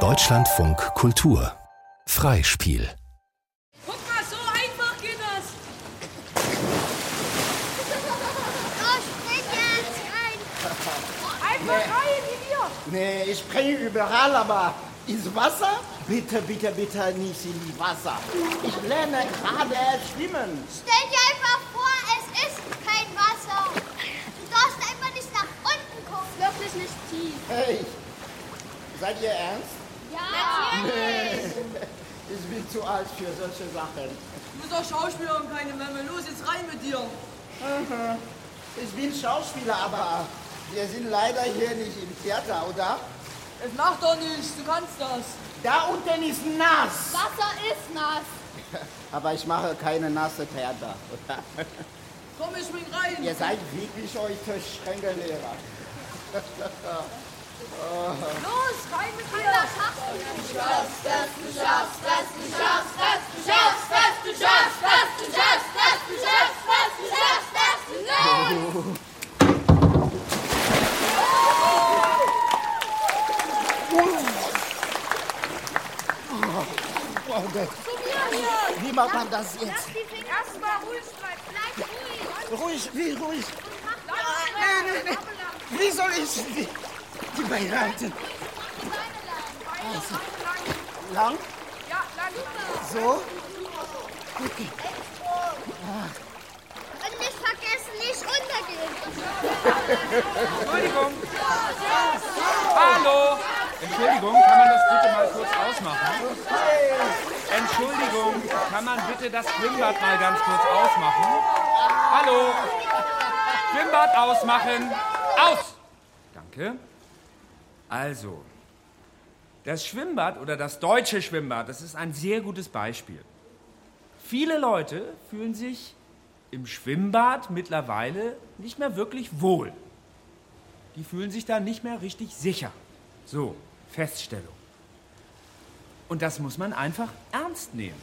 Deutschlandfunk Kultur Freispiel Guck mal, so einfach geht das. Los, spring jetzt rein. Einfach rein wie wir. Nee, ich springe überall, aber ins Wasser? Bitte, bitte, bitte nicht in die Wasser. Ich lerne gerade schwimmen. Stell dir einfach vor, es ist kein Wasser. Du darfst einfach nicht nach unten gucken. Wirklich nicht tief. Hey, seid ihr ernst? Ja. Nee, ich bin zu alt für solche Sachen. Du bist doch Schauspieler und keine Memme. Los, jetzt rein mit dir. Ich bin Schauspieler, aber wir sind leider hier nicht im Theater, oder? Es macht doch nichts, du kannst das. Da unten ist nass. Wasser ist nass. Aber ich mache keine nasse Theater. oder? Komm, ich spring rein. Ihr seid wirklich heute strenge Lehrer. Los, rein mit dir. Das schaffst du. Wie macht man das jetzt? Erstmal ruhig bleiben. Bleib ruhig. Ruhig, wie ruhig? Nee, nee, nee. Wie soll ich die, die Beine halten? Lang? Ja, lang. So? Und nicht vergessen, nicht untergehen. Entschuldigung. Hallo. Entschuldigung, kann man das bitte mal kurz ausmachen? Entschuldigung, kann man bitte das Schwimmbad mal ganz kurz ausmachen? Hallo. Schwimmbad ausmachen. Aus. Danke. Also, das Schwimmbad oder das deutsche Schwimmbad, das ist ein sehr gutes Beispiel. Viele Leute fühlen sich im Schwimmbad mittlerweile nicht mehr wirklich wohl. Die fühlen sich da nicht mehr richtig sicher. So, Feststellung. Und das muss man einfach ernst nehmen.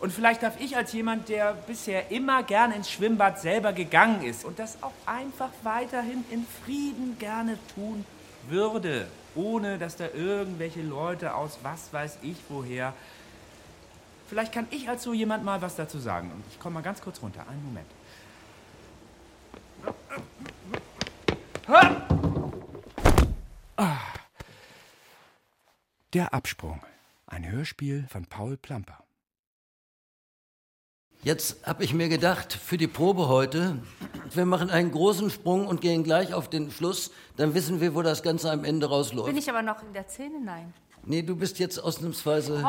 Und vielleicht darf ich als jemand, der bisher immer gern ins Schwimmbad selber gegangen ist und das auch einfach weiterhin in Frieden gerne tun würde, ohne dass da irgendwelche Leute aus was weiß ich woher. Vielleicht kann ich als so jemand mal was dazu sagen. Und ich komme mal ganz kurz runter. Einen Moment. Ah. Der Absprung. Ein Hörspiel von Paul Plamper. Jetzt habe ich mir gedacht, für die Probe heute, wir machen einen großen Sprung und gehen gleich auf den Fluss, dann wissen wir, wo das Ganze am Ende rausläuft. Bin ich aber noch in der Szene? Nein. Nee, du bist jetzt ausnahmsweise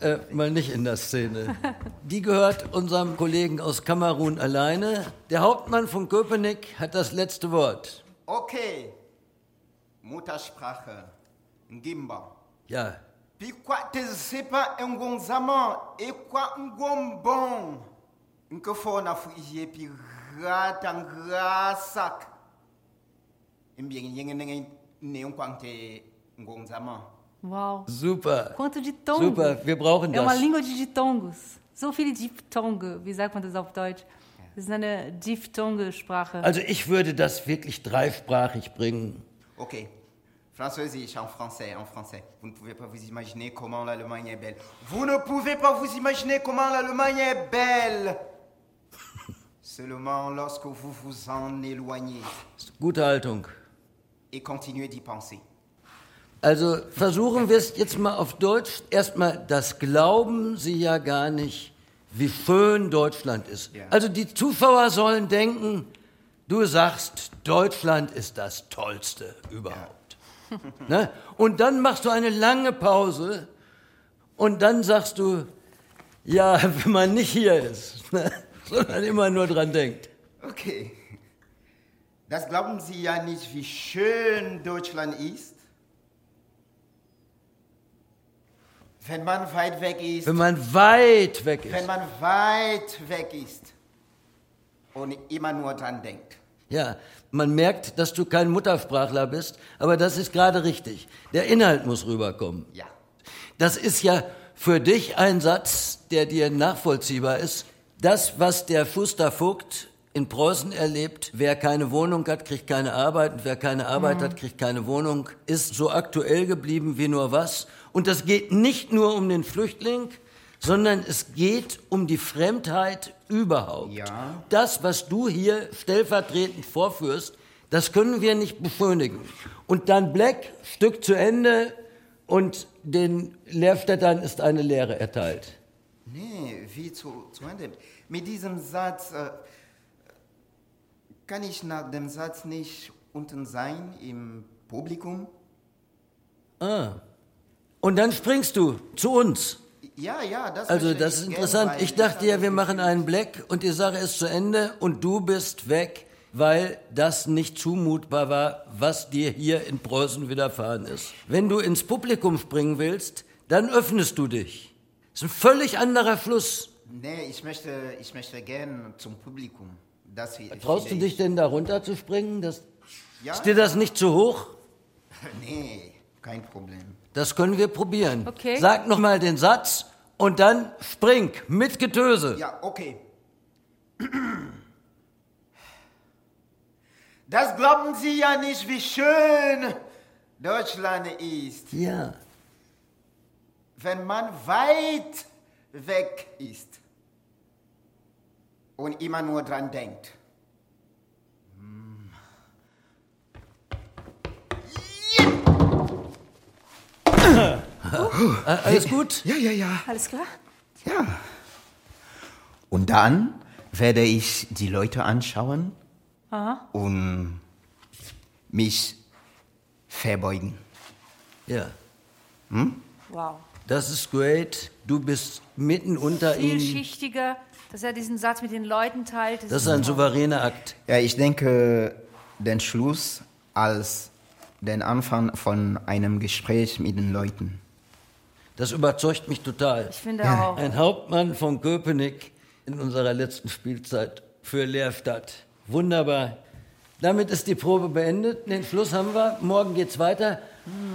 äh, mal nicht in der Szene. Die gehört unserem Kollegen aus Kamerun alleine. Der Hauptmann von Köpenick hat das letzte Wort. Okay. Muttersprache. Ngimba. Ja, Pikwa tezepa engonzama ekwa ngombon. Nkefona fuije pi rata ngasak. Imbien yenge nenge neunquante ngonzama. Uau. super. Quanto de tongo. Super, wir brauchen É uma das. língua de ditongos. So viele Diphthonge. Wie sagt man das auf Deutsch? Das ist eine Diphthonge-Sprache. Also ich würde das wirklich dreisprachig bringen. Ok. Französisch en français, en français. Vous ne pouvez pas vous imaginer comment l'Allemagne est belle. Vous ne pouvez pas vous imaginer comment l'Allemagne est belle. Seulement lorsque vous vous en éloignez Gute Haltung. et continuez d'y penser. Also versuchen wir es jetzt mal auf Deutsch. Erstmal, das glauben Sie ja gar nicht, wie schön Deutschland ist. Ja. Also die Zuschauer sollen denken, du sagst, Deutschland ist das Tollste überhaupt. ne? Und dann machst du eine lange Pause und dann sagst du, ja, wenn man nicht hier ist, ne? sondern immer nur dran denkt. Okay. Das glauben Sie ja nicht, wie schön Deutschland ist? Wenn man weit weg ist, Wenn man weit weg wenn ist. man weit weg ist und immer nur dran denkt. Ja, man merkt, dass du kein Muttersprachler bist, aber das ist gerade richtig. Der Inhalt muss rüberkommen. Ja. Das ist ja für dich ein Satz, der dir nachvollziehbar ist. Das, was der Schuster Vogt in Preußen erlebt, wer keine Wohnung hat, kriegt keine Arbeit und wer keine Arbeit hat, kriegt keine Wohnung, ist so aktuell geblieben wie nur was. Und das geht nicht nur um den Flüchtling, sondern es geht um die Fremdheit überhaupt. Ja. Das, was du hier stellvertretend vorführst, das können wir nicht beschönigen. Und dann Black, Stück zu Ende und den Lehrstädtern ist eine Lehre erteilt. Nee, wie zu, zu Ende. Mit diesem Satz äh, kann ich nach dem Satz nicht unten sein im Publikum? Ah. Und dann springst du zu uns. Ja, ja, das Also das ist interessant. weil Ich dachte ja, wir machen einen Black und die Sache ist zu Ende und du bist weg, weil das nicht zumutbar war, was dir hier in Preußen widerfahren ist. Wenn du ins Publikum springen willst, dann öffnest du dich. Das ist ein völlig anderer Fluss. Nee, ich möchte, ich möchte gerne zum Publikum. Das fi- Traust du dich denn da runter zu springen? Das. Ja? ist dir das nicht zu hoch? Nee, kein Problem. Das können wir probieren. Okay. Sag noch mal den Satz und dann spring mit Getöse. Ja, okay. Das glauben Sie ja nicht, wie schön Deutschland ist, Ja. wenn man weit weg ist und immer nur dran denkt. Äh, Alles gut? Ja, ja, ja. Alles klar? Ja. Und dann werde ich die Leute anschauen und mich verbeugen. Ja. Wow. Das ist great. Du bist mitten unter ihnen. Vielschichtiger, dass er diesen Satz mit den Leuten teilt. Das ist ein toll. souveräner Akt. Ja, ich denke, den Schluss als den Anfang von einem Gespräch mit den Leuten. Das überzeugt mich total. Ich finde auch. Ein Hauptmann von Köpenick in unserer letzten Spielzeit für Leerstadt. Wunderbar. Damit ist die Probe beendet. Den Schluss haben wir. Morgen geht's weiter.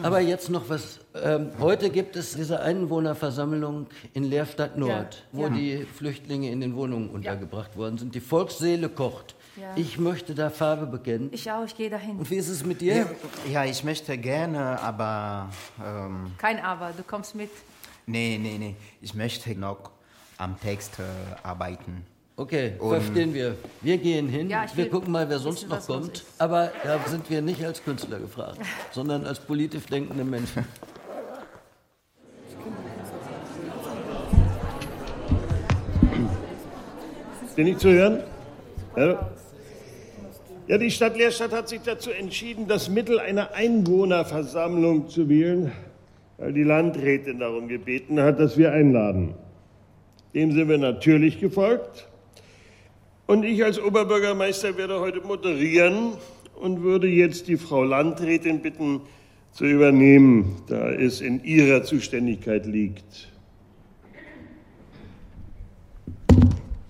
Aber jetzt noch was. Ähm, heute gibt es diese Einwohnerversammlung in Leerstadt Nord, Ja, wo ja. die Flüchtlinge in den Wohnungen untergebracht worden sind. Die Volksseele kocht. Ja. Ich möchte da Farbe bekennen. Ich auch, ich gehe dahin. Und wie ist es mit dir? Ja, ich möchte gerne, aber ähm, Kein Aber, du kommst mit. nee, nee, nee. Ich möchte noch am Text äh, arbeiten. Okay, Und- verstehen wir. Wir gehen hin. Ja, ich wir will gucken mal, wer sonst noch kommt. Aber da sind wir nicht als Künstler gefragt, sondern als politisch denkende Menschen. Bin ich zu hören? Ja. ja, die Stadt Leerstadt hat sich dazu entschieden, das Mittel einer Einwohnerversammlung zu wählen, weil die Landrätin darum gebeten hat, dass wir einladen. Dem sind wir natürlich gefolgt. Und ich als Oberbürgermeister werde heute moderieren und würde jetzt die Frau Landrätin bitten, zu übernehmen, da es in ihrer Zuständigkeit liegt.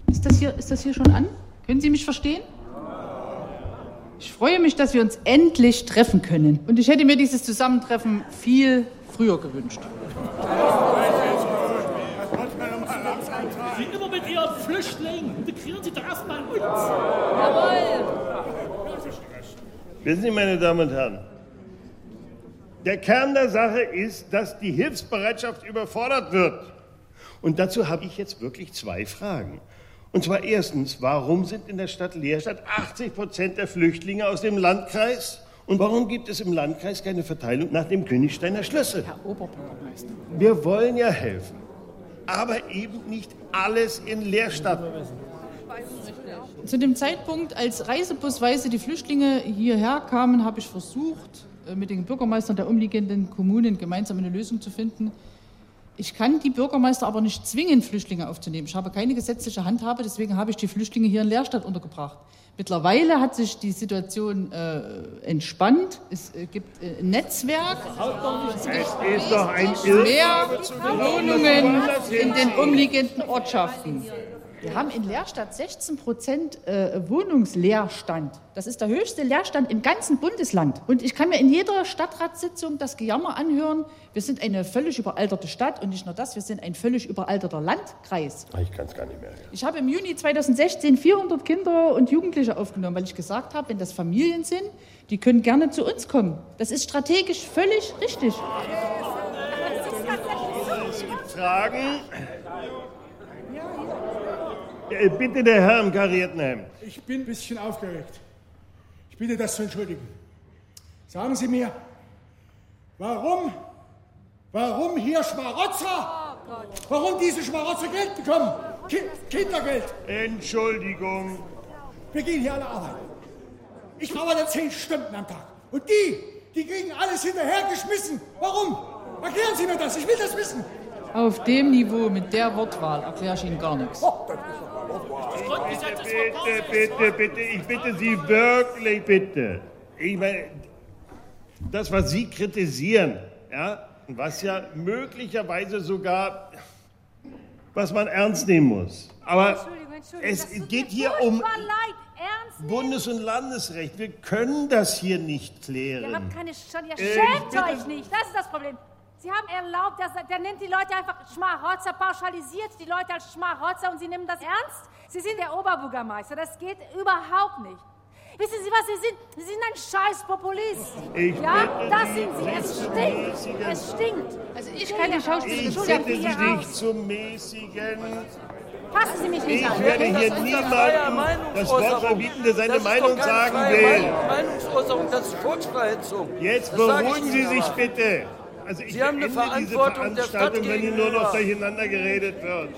Ist das, hier, ist das hier schon an? Können Sie mich verstehen? Ich freue mich, dass wir uns endlich treffen können. Und ich hätte mir dieses Zusammentreffen viel früher gewünscht. Sie immer mit Ihren Flüchtlingen. Integrieren Sie doch erstmal uns. Wissen Sie, meine Damen und Herren, der Kern der Sache ist, dass die Hilfsbereitschaft überfordert wird. Und dazu habe ich jetzt wirklich zwei Fragen. Und zwar erstens, warum sind in der Stadt Leerstadt 80 Prozent der Flüchtlinge aus dem Landkreis? Und warum gibt es im Landkreis keine Verteilung nach dem Königsteiner Schlüssel? Herr Oberbürgermeister. Wir wollen ja helfen, aber eben nicht alles in Leerstadt. Zu dem Zeitpunkt, als reisebusweise die Flüchtlinge hierher kamen, habe ich versucht, äh, mit den Bürgermeistern der umliegenden Kommunen gemeinsam eine Lösung zu finden. Ich kann die Bürgermeister aber nicht zwingen, Flüchtlinge aufzunehmen. Ich habe keine gesetzliche Handhabe, deswegen habe ich die Flüchtlinge hier in Leerstadt untergebracht. Mittlerweile hat sich die Situation äh, entspannt. Es äh, gibt äh, ein Netzwerk. Es ist doch ein Mehr Wohnungen in den umliegenden Ortschaften. Wir haben in Leerstadt 16 Prozent äh, Wohnungsleerstand. Das ist der höchste Leerstand im ganzen Bundesland. Und ich kann mir in jeder Stadtratssitzung das Gejammer anhören. Wir sind eine völlig überalterte Stadt und nicht nur das, wir sind ein völlig überalterter Landkreis. Ich kann es gar nicht mehr. Ich habe im Juni 2016 400 Kinder und Jugendliche aufgenommen, weil ich gesagt habe, wenn das Familien sind, die können gerne zu uns kommen. Das ist strategisch völlig richtig. Es gibt Fragen. Äh, Bitte der Herr im karierten Hemd. Ich bin ein bisschen aufgeregt. Ich bitte das zu entschuldigen. Sagen Sie mir, warum, warum hier Schmarotzer? Warum diese Schmarotzer Geld bekommen? Ki Kindergeld. Entschuldigung. Wir gehen hier alle arbeiten. Ich arbeite zehn Stunden am Tag. Und die, die kriegen alles hinterhergeschmissen. Warum? Erklären Sie mir das. Ich will das wissen. Auf dem Niveau mit der Wortwahl erkläre ich Ihnen gar nichts. Bitte, bitte, bitte, ich bitte Sie wirklich, bitte. Ich meine, das, was Sie kritisieren, ja, was ja möglicherweise sogar, was man ernst nehmen muss. Aber Entschuldigung, Entschuldigung. es geht hier um? Bundes- und Landesrecht. Wir können das hier nicht Ihr klären. habt keine Sch Ihr schämt euch nicht. Das ist das Problem. Sie haben erlaubt, dass, der nennt die Leute einfach Schmarotzer, pauschalisiert die Leute als Schmarotzer und Sie nehmen das ernst? Sie sind der Oberbürgermeister. Das geht überhaupt nicht. Wissen Sie, was Sie sind? Sie sind ein scheiß Populist. Ich ja, das sind Sie. Es stinkt. Es stinkt. Also ich kann die Schauspielerin Ich Entschuldigung, bitte Sie hier raus. nicht zum mäßigen. Fassen Sie mich nicht Ich an. werde okay? hier niemandem das Wort verbieten, der seine Meinung sagen will. Meinungsäußerung, das ist Volksverhetzung. Jetzt ich beruhigen Sie sich aber. bitte. Also ich Sie haben eine Verantwortung der Stadt Veranstaltung, wenn hier nur noch durcheinander geredet wird.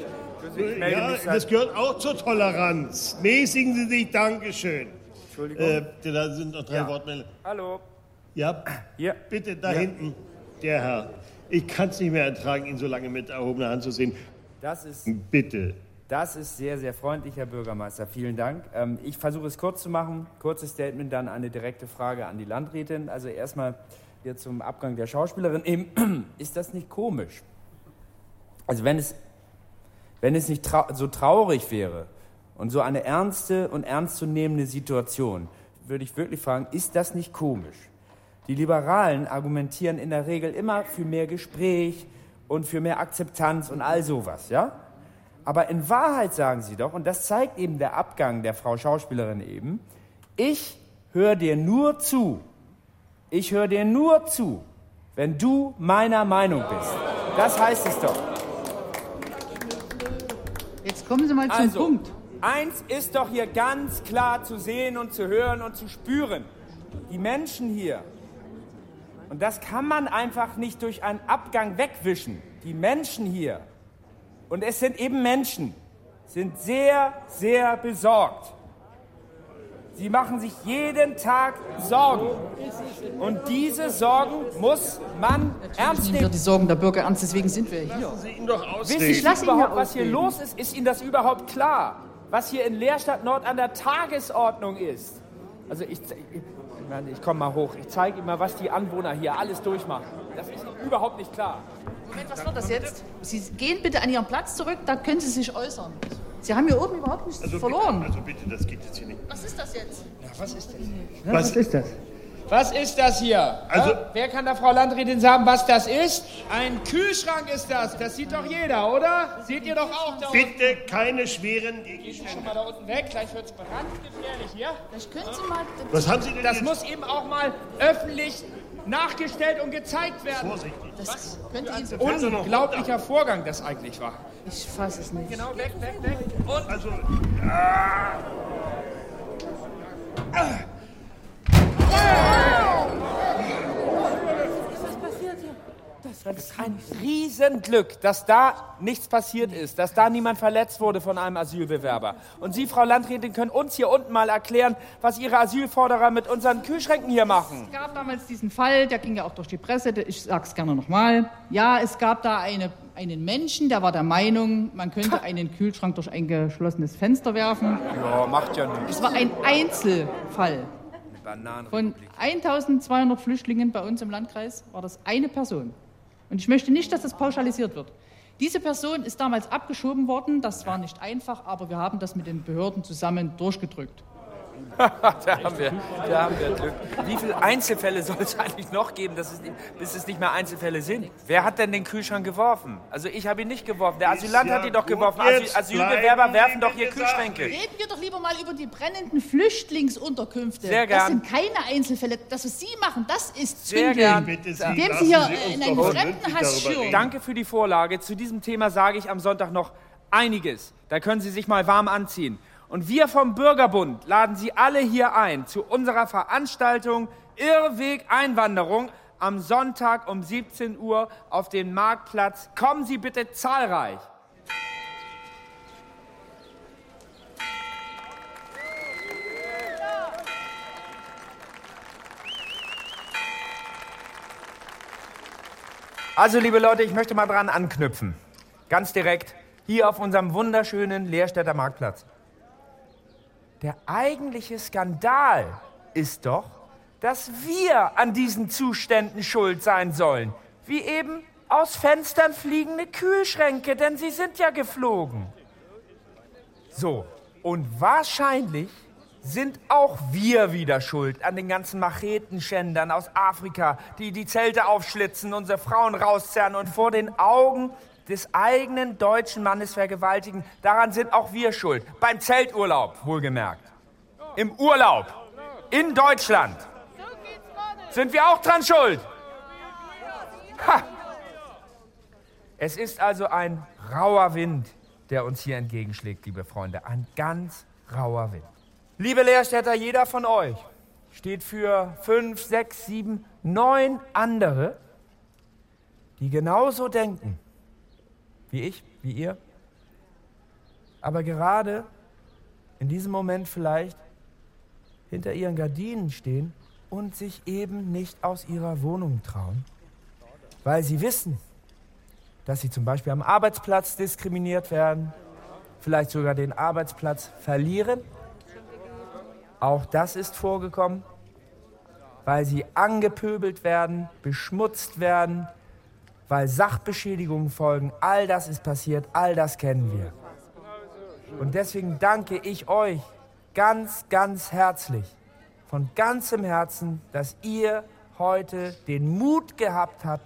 Ja, das gehört auch zur Toleranz. Mäßigen Sie sich, Dankeschön. Entschuldigung. Äh, da sind noch drei Ja. Wortmeldungen. Hallo. Ja, Hier. bitte da Ja. hinten, der Herr. Ich kann es nicht mehr ertragen, ihn so lange mit erhobener Hand zu sehen. Das ist, Bitte. das ist sehr, sehr freundlich, Herr Bürgermeister. Vielen Dank. Ähm, ich versuche es kurz zu machen. Kurzes Statement, dann eine direkte Frage an die Landrätin. Also erstmal hier zum Abgang der Schauspielerin. Eben, ist das nicht komisch? Also wenn es, wenn es nicht trau so traurig wäre und so eine ernste und ernstzunehmende Situation, würde ich wirklich fragen, ist das nicht komisch? Die Liberalen argumentieren in der Regel immer für mehr Gespräch und für mehr Akzeptanz und all sowas, ja? Aber in Wahrheit sagen sie doch, und das zeigt eben der Abgang der Frau Schauspielerin eben, ich höre dir nur zu. Ich höre dir nur zu, wenn du meiner Meinung bist. Das heißt es doch. Jetzt kommen Sie mal zum Also, Punkt. eins ist doch hier ganz klar zu sehen und zu hören und zu spüren. Die Menschen hier, und das kann man einfach nicht durch einen Abgang wegwischen, die Menschen hier, und es sind eben Menschen, sind sehr, sehr besorgt. Sie machen sich jeden Tag Sorgen. Und diese Sorgen muss man ernst Nehmen wir nehmen. die Sorgen der Bürger ernst, deswegen sind wir hier. Lassen Sie ihn doch Wissen ausreden. Sie lass ihn überhaupt, was hier los ist? Ist Ihnen das überhaupt klar? Was hier in Leerstadt Nord an der Tagesordnung ist? Also ich, ich, Mann, ich komme mal hoch. Ich zeige Ihnen mal, was die Anwohner hier alles durchmachen. Das ist Ihnen überhaupt nicht klar. Moment, was wird das jetzt? Sie gehen bitte an Ihren Platz zurück, da können Sie sich äußern. Sie haben hier oben überhaupt nichts Also verloren. Bitte, also bitte, das geht jetzt hier nicht. Was ist das jetzt? Was ist das? Was ist das? Was ist das hier? Also- Ja? Wer kann der Frau Landrätin sagen, was das ist? Ein Kühlschrank ist das. Das sieht doch jeder, oder? Seht ihr doch auch da unten. Bitte keine schweren Geh schon mal da unten weg, gleich wird's brandgefährlich hier. Vielleicht können Sie mal. Was haben Sie denn Das jetzt? muss eben auch mal öffentlich nachgestellt und gezeigt werden. Vorsichtig. Das könnte Ihnen so er Unglaublicher Vorgang das eigentlich war. Ich fasse es nicht. Genau, weg, weg, weg. Und Also, das ist ein Riesenglück, dass da nichts passiert ist, dass da niemand verletzt wurde von einem Asylbewerber. Und Sie, Frau Landrätin, können uns hier unten mal erklären, was Ihre Asylforderer mit unseren Kühlschränken hier machen. Es gab damals diesen Fall, der ging ja auch durch die Presse, ich sage es gerne nochmal. Ja, es gab da eine, einen Menschen, der war der Meinung, man könnte einen Kühlschrank durch ein geschlossenes Fenster werfen. Ja, macht ja nichts. Es war ein Einzelfall. Von 1200 Flüchtlingen bei uns im Landkreis war das eine Person. Und ich möchte nicht, dass das pauschalisiert wird. Diese Person ist damals abgeschoben worden. Das war nicht einfach, aber wir haben das mit den Behörden zusammen durchgedrückt. da, haben wir, da haben wir Glück. Wie viele Einzelfälle soll es eigentlich noch geben, dass es nicht, bis es nicht mehr Einzelfälle sind? Wer hat denn den Kühlschrank geworfen? Also ich habe ihn nicht geworfen. Der Asylant ja hat ihn doch geworfen. Asyl, Asylbewerber werfen doch hier Kühlschränke. Reden wir doch lieber mal über die brennenden Flüchtlingsunterkünfte. Sehr Das gern. sind keine Einzelfälle. Das, was Sie machen, das ist Sehr Zündeln. gern. Bitte Sie, Indem Sie hier Sie in einen Fremdenhass schüren. Danke für die Vorlage. Zu diesem Thema sage ich am Sonntag noch einiges. Da können Sie sich mal warm anziehen. Und wir vom Bürgerbund laden Sie alle hier ein zu unserer Veranstaltung Irrweg Einwanderung am Sonntag um 17 Uhr auf den Marktplatz. Kommen Sie bitte zahlreich. Also, liebe Leute, ich möchte mal dran anknüpfen. Ganz direkt hier auf unserem wunderschönen Leerstädter Marktplatz. Der eigentliche Skandal ist doch, dass wir an diesen Zuständen schuld sein sollen. Wie eben aus Fenstern fliegende Kühlschränke, denn sie sind ja geflogen. So, und wahrscheinlich sind auch wir wieder schuld an den ganzen Machetenschändern aus Afrika, die die Zelte aufschlitzen, unsere Frauen rauszerren und vor den Augen des eigenen deutschen Mannes vergewaltigen. Daran sind auch wir schuld. Beim Zelturlaub, wohlgemerkt. Im Urlaub. In Deutschland. Sind wir auch dran schuld? Ha! Es ist also ein rauer Wind, der uns hier entgegenschlägt, liebe Freunde. Ein ganz rauer Wind. Liebe Lehrstädter, jeder von euch steht für fünf, sechs, sieben, neun andere, die genauso denken wie ich, wie ihr, aber gerade in diesem Moment vielleicht hinter ihren Gardinen stehen und sich eben nicht aus ihrer Wohnung trauen, weil sie wissen, dass sie zum Beispiel am Arbeitsplatz diskriminiert werden, vielleicht sogar den Arbeitsplatz verlieren. Auch das ist vorgekommen, weil sie angepöbelt werden, beschmutzt werden, weil Sachbeschädigungen folgen. All das ist passiert, all das kennen wir. Und deswegen danke ich euch ganz, ganz herzlich, von ganzem Herzen, dass ihr heute den Mut gehabt habt,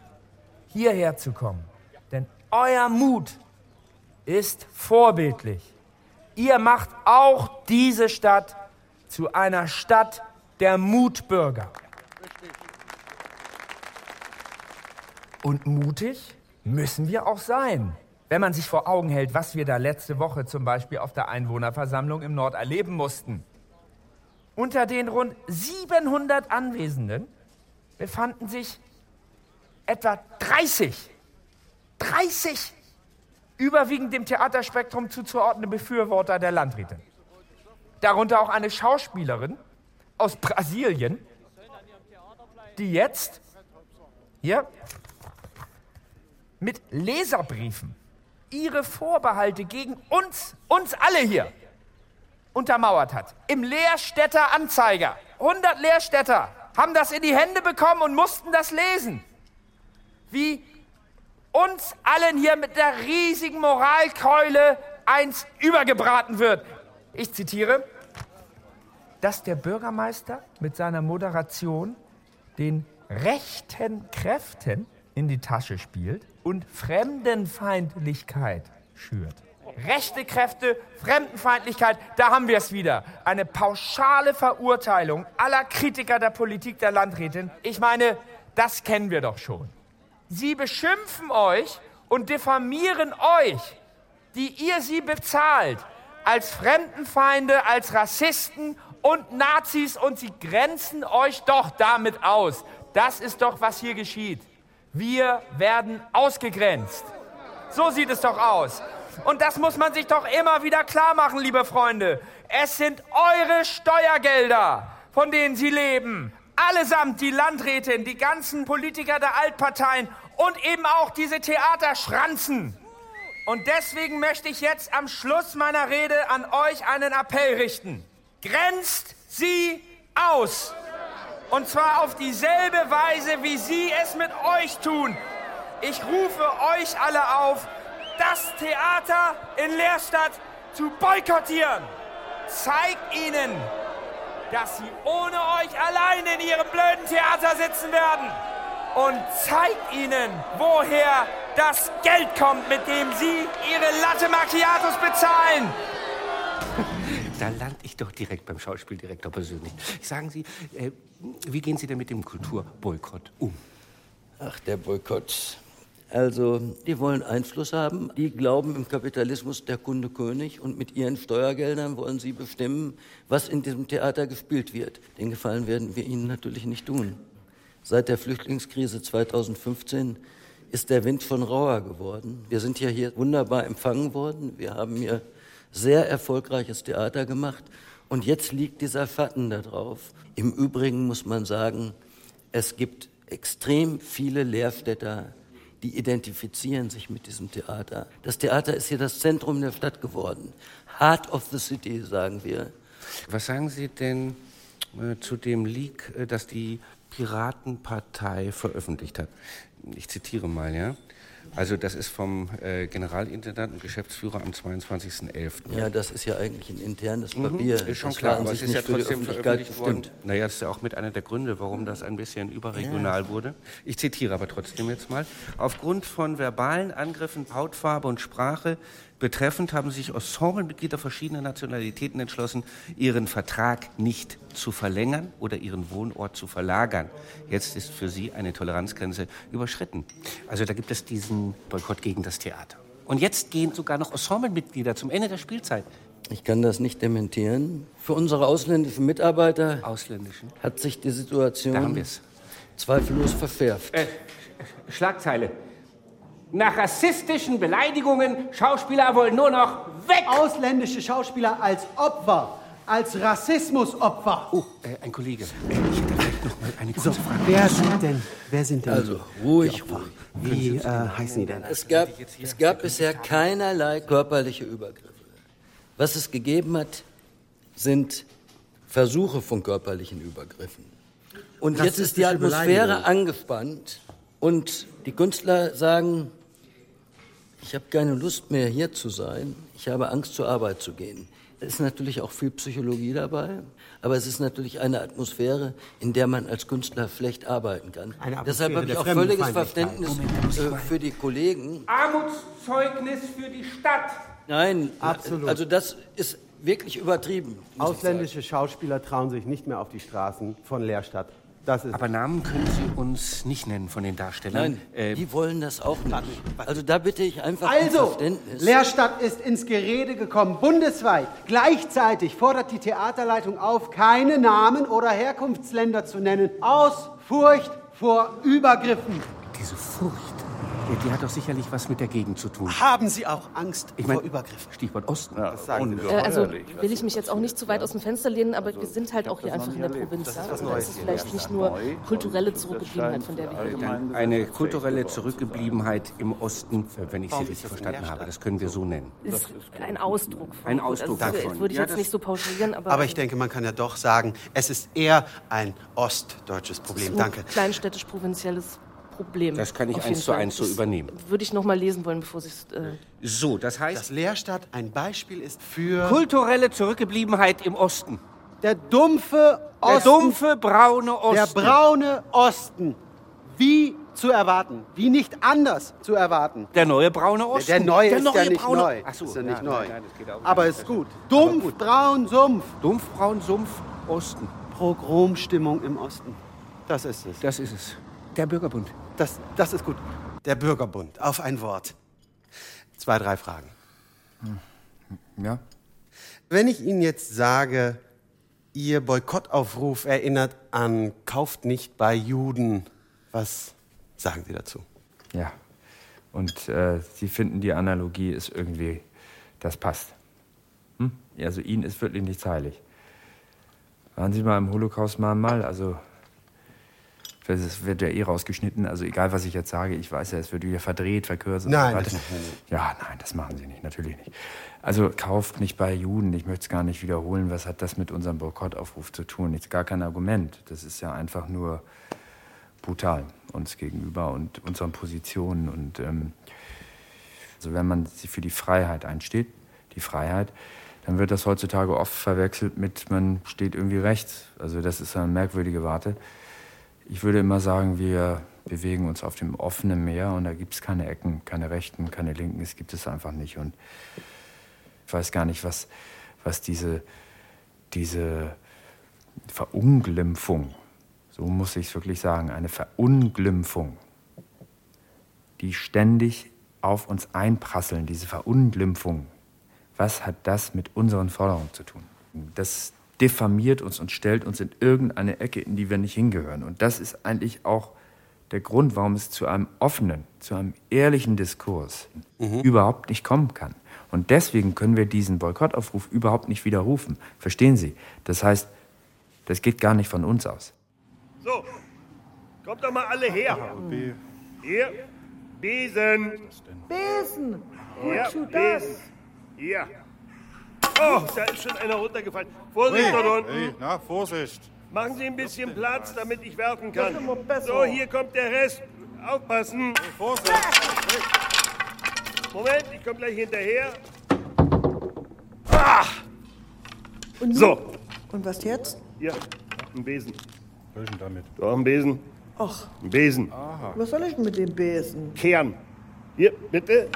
hierher zu kommen. Denn euer Mut ist vorbildlich. Ihr macht auch diese Stadt zu einer Stadt der Mutbürger. Und mutig müssen wir auch sein. Wenn man sich vor Augen hält, was wir da letzte Woche zum Beispiel auf der Einwohnerversammlung im Nord erleben mussten. Unter den rund 700 Anwesenden befanden sich etwa 30, 30 überwiegend dem Theaterspektrum zuzuordnende Befürworter der Landrätin. Darunter auch eine Schauspielerin aus Brasilien, die jetzt hier mit Leserbriefen ihre Vorbehalte gegen uns, uns alle hier, untermauert hat. Im Leerstädter Anzeiger. 100 Leerstädter haben das in die Hände bekommen und mussten das lesen. Wie uns allen hier mit der riesigen Moralkeule eins übergebraten wird. Ich zitiere, dass der Bürgermeister mit seiner Moderation den rechten Kräften in die Tasche spielt und Fremdenfeindlichkeit schürt. Rechte Kräfte, Fremdenfeindlichkeit, da haben wir es wieder. Eine pauschale Verurteilung aller Kritiker der Politik der Landrätin. Ich meine, das kennen wir doch schon. Sie beschimpfen euch und diffamieren euch, die ihr sie bezahlt, als Fremdenfeinde, als Rassisten und Nazis und sie grenzen euch doch damit aus. Das ist doch, was hier geschieht. Wir werden ausgegrenzt. So sieht es doch aus. Und das muss man sich doch immer wieder klar machen, liebe Freunde. Es sind eure Steuergelder, von denen sie leben. Allesamt die Landrätin, die ganzen Politiker der Altparteien und eben auch diese Theaterschranzen. Und deswegen möchte ich jetzt am Schluss meiner Rede an euch einen Appell richten. Grenzt sie aus. Und zwar auf dieselbe Weise, wie sie es mit euch tun. Ich rufe euch alle auf, das Theater in Leerstadt zu boykottieren. Zeigt ihnen, dass sie ohne euch allein in ihrem blöden Theater sitzen werden. Und zeigt ihnen, woher das Geld kommt, mit dem sie ihre Latte Macchiatos bezahlen. Da lande ich doch direkt beim Schauspieldirektor persönlich. Sagen Sie, äh, wie gehen Sie denn mit dem Kulturboykott um? Ach, der Boykott. Also, die wollen Einfluss haben. Die glauben im Kapitalismus der Kunde König und mit ihren Steuergeldern wollen sie bestimmen, was in diesem Theater gespielt wird. Den Gefallen werden wir ihnen natürlich nicht tun. Seit der Flüchtlingskrise 2015 ist der Wind von rauer geworden. Wir sind ja hier wunderbar empfangen worden. Wir haben hier sehr erfolgreiches Theater gemacht. Und jetzt liegt dieser Fatten da drauf. Im Übrigen muss man sagen, es gibt extrem viele Lehrstädter, die identifizieren sich mit diesem Theater. Das Theater ist hier das Zentrum der Stadt geworden. Heart of the City, sagen wir. Was sagen Sie denn äh, zu dem Leak, äh, das die Piratenpartei veröffentlicht hat? Ich zitiere mal, ja. Also das ist vom äh, Generalintendant und Geschäftsführer am 22.11. Ja, das ist ja eigentlich ein internes Mhm, Papier. Ist schon Das klar, aber es ist ja trotzdem veröffentlicht worden. bestimmt. Naja, das ist ja auch mit einer der Gründe, warum das ein bisschen überregional Ja. wurde. Ich zitiere aber trotzdem jetzt mal. Aufgrund von verbalen Angriffen, Hautfarbe und Sprache betreffend haben sich Ensemblemitglieder verschiedener Nationalitäten entschlossen, ihren Vertrag nicht zu verlängern oder ihren Wohnort zu verlagern. Jetzt ist für sie eine Toleranzgrenze überschritten. Also da gibt es diesen Boykott gegen das Theater. Und jetzt gehen sogar noch Ensemblemitglieder zum Ende der Spielzeit. Ich kann das nicht dementieren. Für unsere ausländischen Mitarbeiter Ausländischen? hat sich die Situation zweifellos verfärbt. Äh, Schlagzeile. Nach rassistischen Beleidigungen, Schauspieler wollen nur noch weg. Ausländische Schauspieler als Opfer, als Rassismusopfer. Oh, äh, ein Kollege. Ich hätte vielleicht noch mal eine kurze So, Frage. wer sind denn, wer sind denn Also, ruhig, ruhig. Wie äh, heißen die denn? Es gab, es gab bisher keinerlei körperliche Übergriffe. Was es gegeben hat, sind Versuche von körperlichen Übergriffen. Und jetzt ist die Atmosphäre angespannt und die Künstler sagen, ich habe keine Lust mehr hier zu sein, ich habe Angst zur Arbeit zu gehen. Es ist natürlich auch viel Psychologie dabei, aber es ist natürlich eine Atmosphäre, in der man als Künstler schlecht arbeiten kann. Deshalb habe ich auch völliges. Verständnis äh, für die Kollegen. Armutszeugnis für die Stadt. Nein, Absolut. also das ist wirklich übertrieben. Ausländische Schauspieler trauen sich nicht mehr auf die Straßen von Leerstadt. Das ist Aber Namen können Sie uns nicht nennen von den Darstellern. Nein, die wollen das auch nicht. Also da bitte ich einfach um Also, Verständnis. Leerstadt ist ins Gerede gekommen, bundesweit. Gleichzeitig fordert die Theaterleitung auf, keine Namen oder Herkunftsländer zu nennen, aus Furcht vor Übergriffen. Diese Furcht, äh, die hat doch sicherlich was mit der Gegend zu tun. Haben Sie auch Angst Ich mein, vor Übergriffen? Stichwort Osten. Das sagen Sie Äh, also will ich mich jetzt auch nicht zu weit aus dem Fenster lehnen, aber wir sind halt auch hier einfach in der Provinz. Ja? Also da ist es vielleicht nicht nur kulturelle Zurückgebliebenheit, von der wir hier reden. Eine kulturelle Zurückgebliebenheit im Osten, wenn ich Sie richtig verstanden habe. Das können wir so nennen. Es ist ein Ausdruck. Von, Ein Ausdruck also, davon. Würde ich Ja, jetzt das- nicht so pauschalieren, aber, Aber ich denke, man kann ja doch sagen, es ist eher ein ostdeutsches es ist Problem. ein Danke. kleinstädtisch-provinzielles Problem. Das kann ich eins zu eins so Das übernehmen. Würde ich noch mal lesen wollen, bevor Sie es... Äh, So, das heißt. Dass Leerstadt ein Beispiel ist für Kulturelle Zurückgebliebenheit im Osten. der dumpfe Der Osten. dumpfe, braune Osten. Der braune Osten. Wie zu erwarten. Wie nicht anders zu erwarten. Der neue braune Osten. Der neue Der ist ja neue nicht braune- neu. Ach so, ist ja ja, nicht nein, neu. nein, das geht auch Aber ist gut. Dumpf, braun, Sumpf. Dumpf, braun, Sumpf, Osten. Pogromstimmung im Osten. Das ist es. Das ist es. Der Bürgerbund. Das, das ist gut. Der Bürgerbund. Auf ein Wort. Zwei, drei Fragen. Ja? Wenn ich Ihnen jetzt sage, Ihr Boykottaufruf erinnert an Kauft nicht bei Juden, was sagen Sie dazu? Ja. Und äh, Sie finden, die Analogie ist irgendwie, das passt. Hm? Also Ihnen ist wirklich nichts heilig. Waren Sie mal im Holocaust mal mal? Also, es wird ja eh rausgeschnitten. Also egal, was ich jetzt sage, ich weiß ja, es wird wieder verdreht, verkürzt. und Nein, das. Ja, nein, das machen Sie nicht, natürlich nicht. Also kauft nicht bei Juden. Ich möchte es gar nicht wiederholen. Was hat das mit unserem Boykottaufruf zu tun? Ist gar kein Argument. Das ist ja einfach nur brutal uns gegenüber und unseren Positionen. Und ähm, Also wenn man sich für die Freiheit einsteht, die Freiheit, dann wird das heutzutage oft verwechselt mit, man steht irgendwie rechts. Also das ist eine merkwürdige Warte. Ich würde immer sagen, wir bewegen uns auf dem offenen Meer und da gibt es keine Ecken, keine Rechten, keine Linken, es gibt es einfach nicht. Und ich weiß gar nicht, was, was diese, diese Verunglimpfung, so muss ich es wirklich sagen, eine Verunglimpfung, die ständig auf uns einprasseln, diese Verunglimpfung, was hat das mit unseren Forderungen zu tun? Das diffamiert uns und stellt uns in irgendeine Ecke, in die wir nicht hingehören. Und das ist eigentlich auch der Grund, warum es zu einem offenen, zu einem ehrlichen Diskurs überhaupt nicht kommen kann. Und deswegen können wir diesen Boykottaufruf überhaupt nicht widerrufen. Verstehen Sie? Das heißt, das geht gar nicht von uns aus. So, kommt doch mal alle her. Hier, Besen. Besen! Wozu das? Besen. Hier. Oh, da ist schon einer runtergefallen. Vorsicht Hey, dort unten. hey, na, Vorsicht. Machen Sie ein bisschen Platz, damit ich werfen kann. So, hier kommt der Rest. Aufpassen. Vorsicht. Moment, ich komme gleich hinterher. Ah! Und? So, Und was jetzt? hier, ein Besen. Welchen damit? So, ein Besen. Ach, Ein Besen. was soll ich denn mit dem Besen? Kern. Hier, bitte.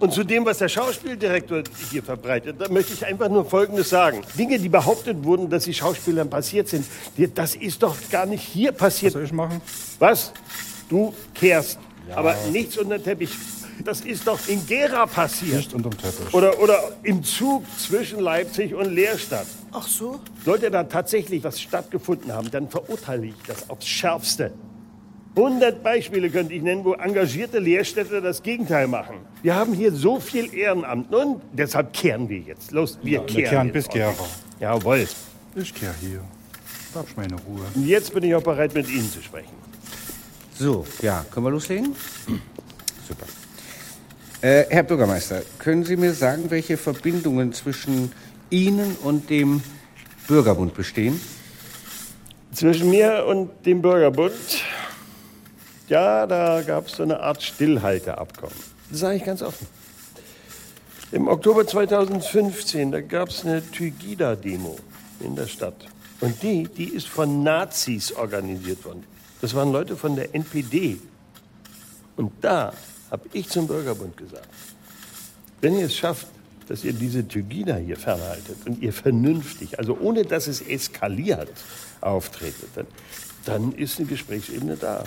Und zu dem, was der Schauspieldirektor hier verbreitet, da möchte ich einfach nur Folgendes sagen. Dinge, die behauptet wurden, dass sie Schauspielern passiert sind, das ist doch gar nicht hier passiert. Was soll ich machen? Was? Du kehrst. Aber nichts unter den Teppich. Das ist doch in Gera passiert. Nicht unterm Teppich. Oder, oder im Zug zwischen Leipzig und Leerstadt. Ach so? Sollte da tatsächlich was stattgefunden haben, dann verurteile ich das aufs Schärfste. 100 Beispiele könnte ich nennen, wo engagierte Lehrstädter das Gegenteil machen. Wir haben hier so viel Ehrenamt und deshalb kehren wir jetzt. Los, wir Ja, wir kehren. kehren jetzt bis Gera. Jawohl. Ich kehr hier. Bleib meine Ruhe. Und jetzt bin ich auch bereit, mit Ihnen zu sprechen. So, ja, können wir loslegen? Super. Äh, Herr Bürgermeister, können Sie mir sagen, welche Verbindungen zwischen Ihnen und dem Bürgerbund bestehen? Zwischen mir und dem Bürgerbund, ja, da gab es so eine Art Stillhalteabkommen. Das sage ich ganz offen. Im Oktober 2015, da gab es eine Tygida-Demo in der Stadt. Und die, die ist von Nazis organisiert worden. Das waren Leute von der NPD. Und da habe ich zum Bürgerbund gesagt, wenn ihr es schafft, dass ihr diese Tygida hier fernhaltet und ihr vernünftig, also ohne dass es eskaliert, auftretet, dann, dann ist eine Gesprächsebene da.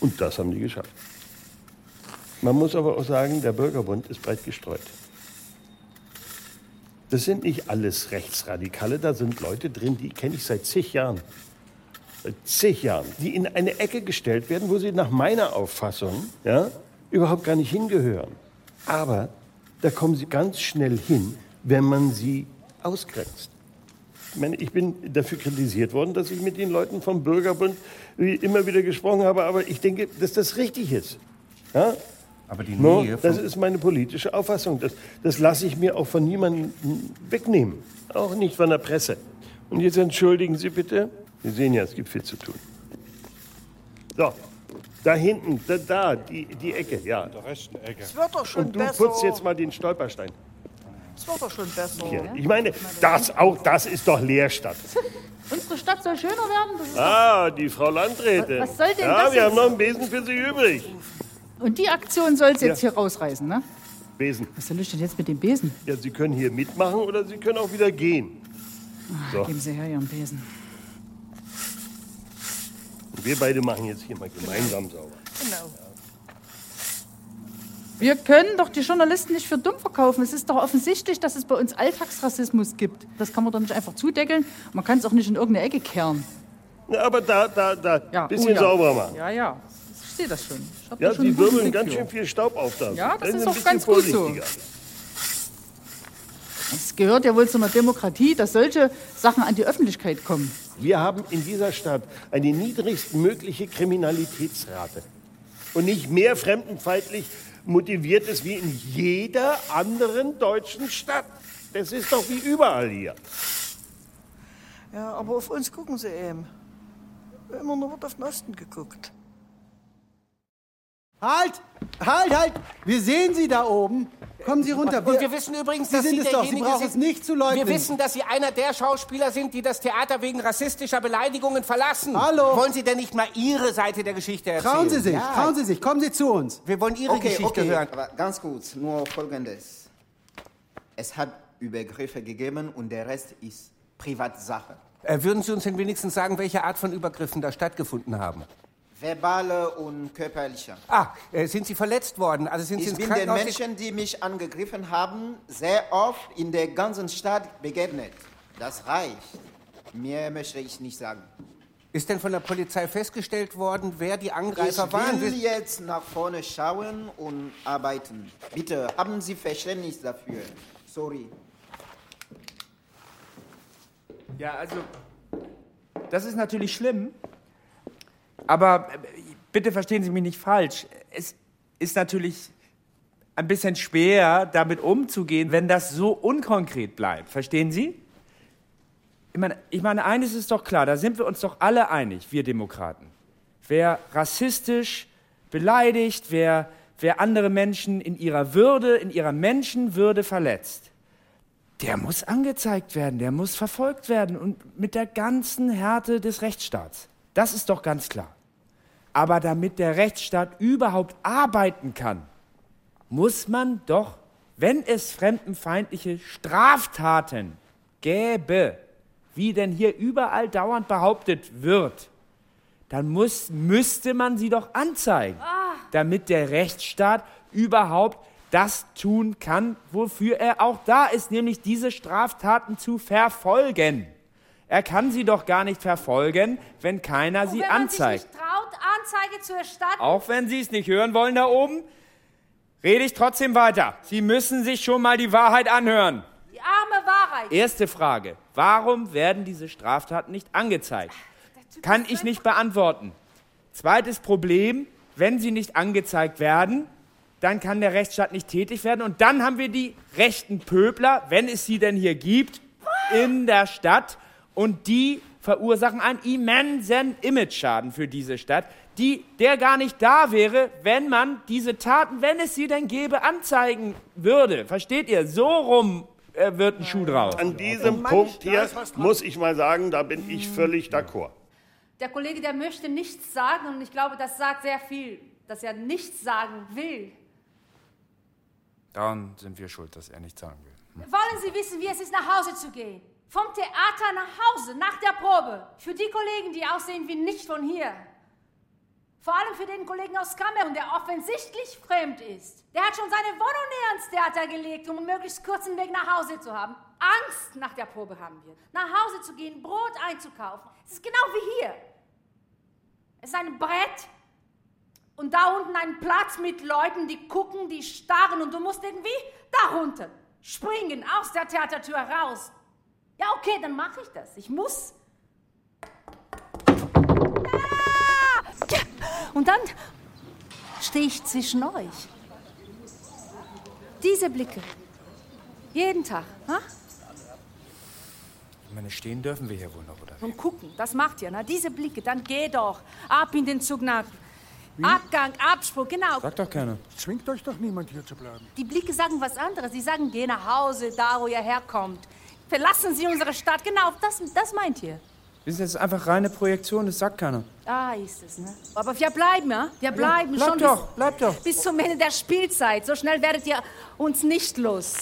Und das haben die geschafft. Man muss aber auch sagen, der Bürgerbund ist breit gestreut. Das sind nicht alles Rechtsradikale, da sind Leute drin, die kenne ich seit zig Jahren. Seit zig Jahren. Die in eine Ecke gestellt werden, wo sie nach meiner Auffassung ja, überhaupt gar nicht hingehören. Aber da kommen sie ganz schnell hin, wenn man sie ausgrenzt. Ich meine, ich bin dafür kritisiert worden, dass ich mit den Leuten vom Bürgerbund immer wieder gesprochen habe, aber ich denke, dass das richtig ist. Ja? Aber die No, Nähe das vom- ist meine politische Auffassung. Das, das lasse ich mir auch von niemandem wegnehmen. Auch nicht von der Presse. Und jetzt entschuldigen Sie bitte. Sie sehen ja, es gibt viel zu tun. So, da hinten, da, da die, die Ecke, ja. In der rechten Ecke. Es wird doch schon Und du besser. putzt jetzt mal den Stolperstein. Es wird doch schon besser. Hier. Ich meine, das, auch das ist doch Leerstadt. Unsere Stadt soll schöner werden. Das ist Ah, die Frau Landrätin. Was soll denn ja, das wir jetzt? haben noch einen Besen für Sie übrig. Und die Aktion soll es jetzt Ja. hier rausreißen, ne? Besen. Was soll ich denn jetzt mit dem Besen? Ja, Sie können hier mitmachen oder Sie können auch wieder gehen. So. Geben Sie her Ihren Besen. Und wir beide machen jetzt hier mal gemeinsam sauber. Genau. Wir können doch die Journalisten nicht für dumm verkaufen. Es ist doch offensichtlich, dass es bei uns Alltagsrassismus gibt. Das kann man doch nicht einfach zudeckeln. Man kann es auch nicht in irgendeine Ecke kehren. Ja, aber da, da, da, Ja, bisschen oh ja. sauberer machen. Ja, ja. Ich sehe das schon. Ich Ja, schon guten wirbeln ganz schön viel Staub auf da. Ja, das Seien ist auch ganz gut so. Es gehört ja wohl zu einer Demokratie, dass solche Sachen an die Öffentlichkeit kommen. Wir haben in dieser Stadt eine niedrigstmögliche Kriminalitätsrate. Und nicht mehr fremdenfeindlich motiviert ist wie in jeder anderen deutschen Stadt. Das ist doch wie überall hier. Ja, aber auf uns gucken sie eben. Immer nur wird auf den Osten geguckt. Halt! Halt, halt! Wir sehen Sie da oben. Kommen Sie runter. Und wir wissen übrigens, Sie dass sind Sie es doch. Sie brauchen es nicht zu leugnen. Wir wissen, dass Sie einer der Schauspieler sind, die das Theater wegen rassistischer Beleidigungen verlassen. Hallo. Wollen Sie denn nicht mal Ihre Seite der Geschichte erzählen? Trauen Sie sich, Ja. trauen Sie sich. Kommen Sie zu uns. Wir wollen Ihre okay, Geschichte okay. hören. Aber ganz kurz, nur Folgendes. Es hat Übergriffe gegeben und der Rest ist Privatsache. Äh, würden Sie uns denn wenigstens sagen, welche Art von Übergriffen da stattgefunden haben? Verbale und körperliche. Ah, äh, sind Sie verletzt worden? Also sind Sie Ich bin den. Menschen, die mich angegriffen haben, sehr oft in der ganzen Stadt begegnet. Das reicht. Mehr möchte ich nicht sagen. Ist denn von der Polizei festgestellt worden, wer die Ich Angreifer waren? will jetzt nach vorne schauen und arbeiten. Bitte, haben Sie Verständnis dafür. Sorry. Ja, also, das ist natürlich schlimm. Aber äh, bitte verstehen Sie mich nicht falsch. Es ist natürlich ein bisschen schwer, damit umzugehen, wenn das so unkonkret bleibt. Verstehen Sie? Ich meine, ich meine, eines ist doch klar, da sind wir uns doch alle einig, wir Demokraten. Wer rassistisch beleidigt, wer, wer andere Menschen in ihrer Würde, in ihrer Menschenwürde verletzt, der muss angezeigt werden, der muss verfolgt werden und mit der ganzen Härte des Rechtsstaats. Das ist doch ganz klar. Aber damit der Rechtsstaat überhaupt arbeiten kann, muss man doch, wenn es fremdenfeindliche Straftaten gäbe, wie denn hier überall dauernd behauptet wird, dann muss, müsste man sie doch anzeigen, damit der Rechtsstaat überhaupt das tun kann, wofür er auch da ist, nämlich diese Straftaten zu verfolgen. Er kann sie doch gar nicht verfolgen, wenn keiner Und sie wenn man anzeigt. sich Anzeige zu erstatten, Auch wenn Sie es nicht hören wollen da oben, rede ich trotzdem weiter. Sie müssen sich schon mal die Wahrheit anhören. die arme Wahrheit. Erste Frage. Warum werden diese Straftaten nicht angezeigt? Kann ich nicht beantworten. Zweites Problem, wenn sie nicht angezeigt werden, dann kann der Rechtsstaat nicht tätig werden. Und dann haben wir die rechten Pöbler, wenn es sie denn hier gibt, in der Stadt. Und die verursachen einen immensen Imageschaden für diese Stadt, die, der gar nicht da wäre, wenn man diese Taten, wenn es sie denn gäbe, anzeigen würde. Versteht ihr? So rum äh, wird ein Schuh draus. An diesem Punkt hier muss ich mal sagen, da bin ich völlig d'accord. Der Kollege, der möchte nichts sagen und ich glaube, das sagt sehr viel, dass er nichts sagen will. Daran sind wir schuld, dass er nichts sagen will. Wollen Sie wissen, wie es ist, nach Hause zu gehen? Vom Theater nach Hause, nach der Probe. Für die Kollegen, die aussehen wie nicht von hier. Vor allem für den Kollegen aus Kamerun, der offensichtlich fremd ist. Der hat schon seine Wohnung näher ans Theater gelegt, um einen möglichst kurzen Weg nach Hause zu haben. Angst nach der Probe haben wir. Nach Hause zu gehen, Brot einzukaufen. Es ist genau wie hier. Es ist ein Brett und da unten ein Platz mit Leuten, die gucken, die starren und du musst irgendwie da runter springen, aus der Theatertür raus. Ja, okay, dann mache ich das. Ich muss. Ah! Ja, Und dann stehe ich zwischen euch. Diese Blicke. Jeden Tag. Ha? Ich meine, stehen dürfen wir hier wohl noch, oder? Und gucken, das macht ihr, ne? Diese Blicke, dann geh doch. Ab in den Zug nach. Abgang, Abspruch, genau. Sag doch gerne. Zwingt euch doch niemand hier zu bleiben. Die Blicke sagen was anderes. Sie sagen, geh nach Hause, da wo ihr herkommt. Verlassen Sie unsere Stadt. Genau, das, das meint ihr. Das ist jetzt einfach reine Projektion, das sagt keiner. Ah, ist es, ne? Aber wir bleiben, ja? Wir bleiben bleib schon doch, bis, bleib doch. bis zum Ende der Spielzeit. So schnell werdet ihr uns nicht los.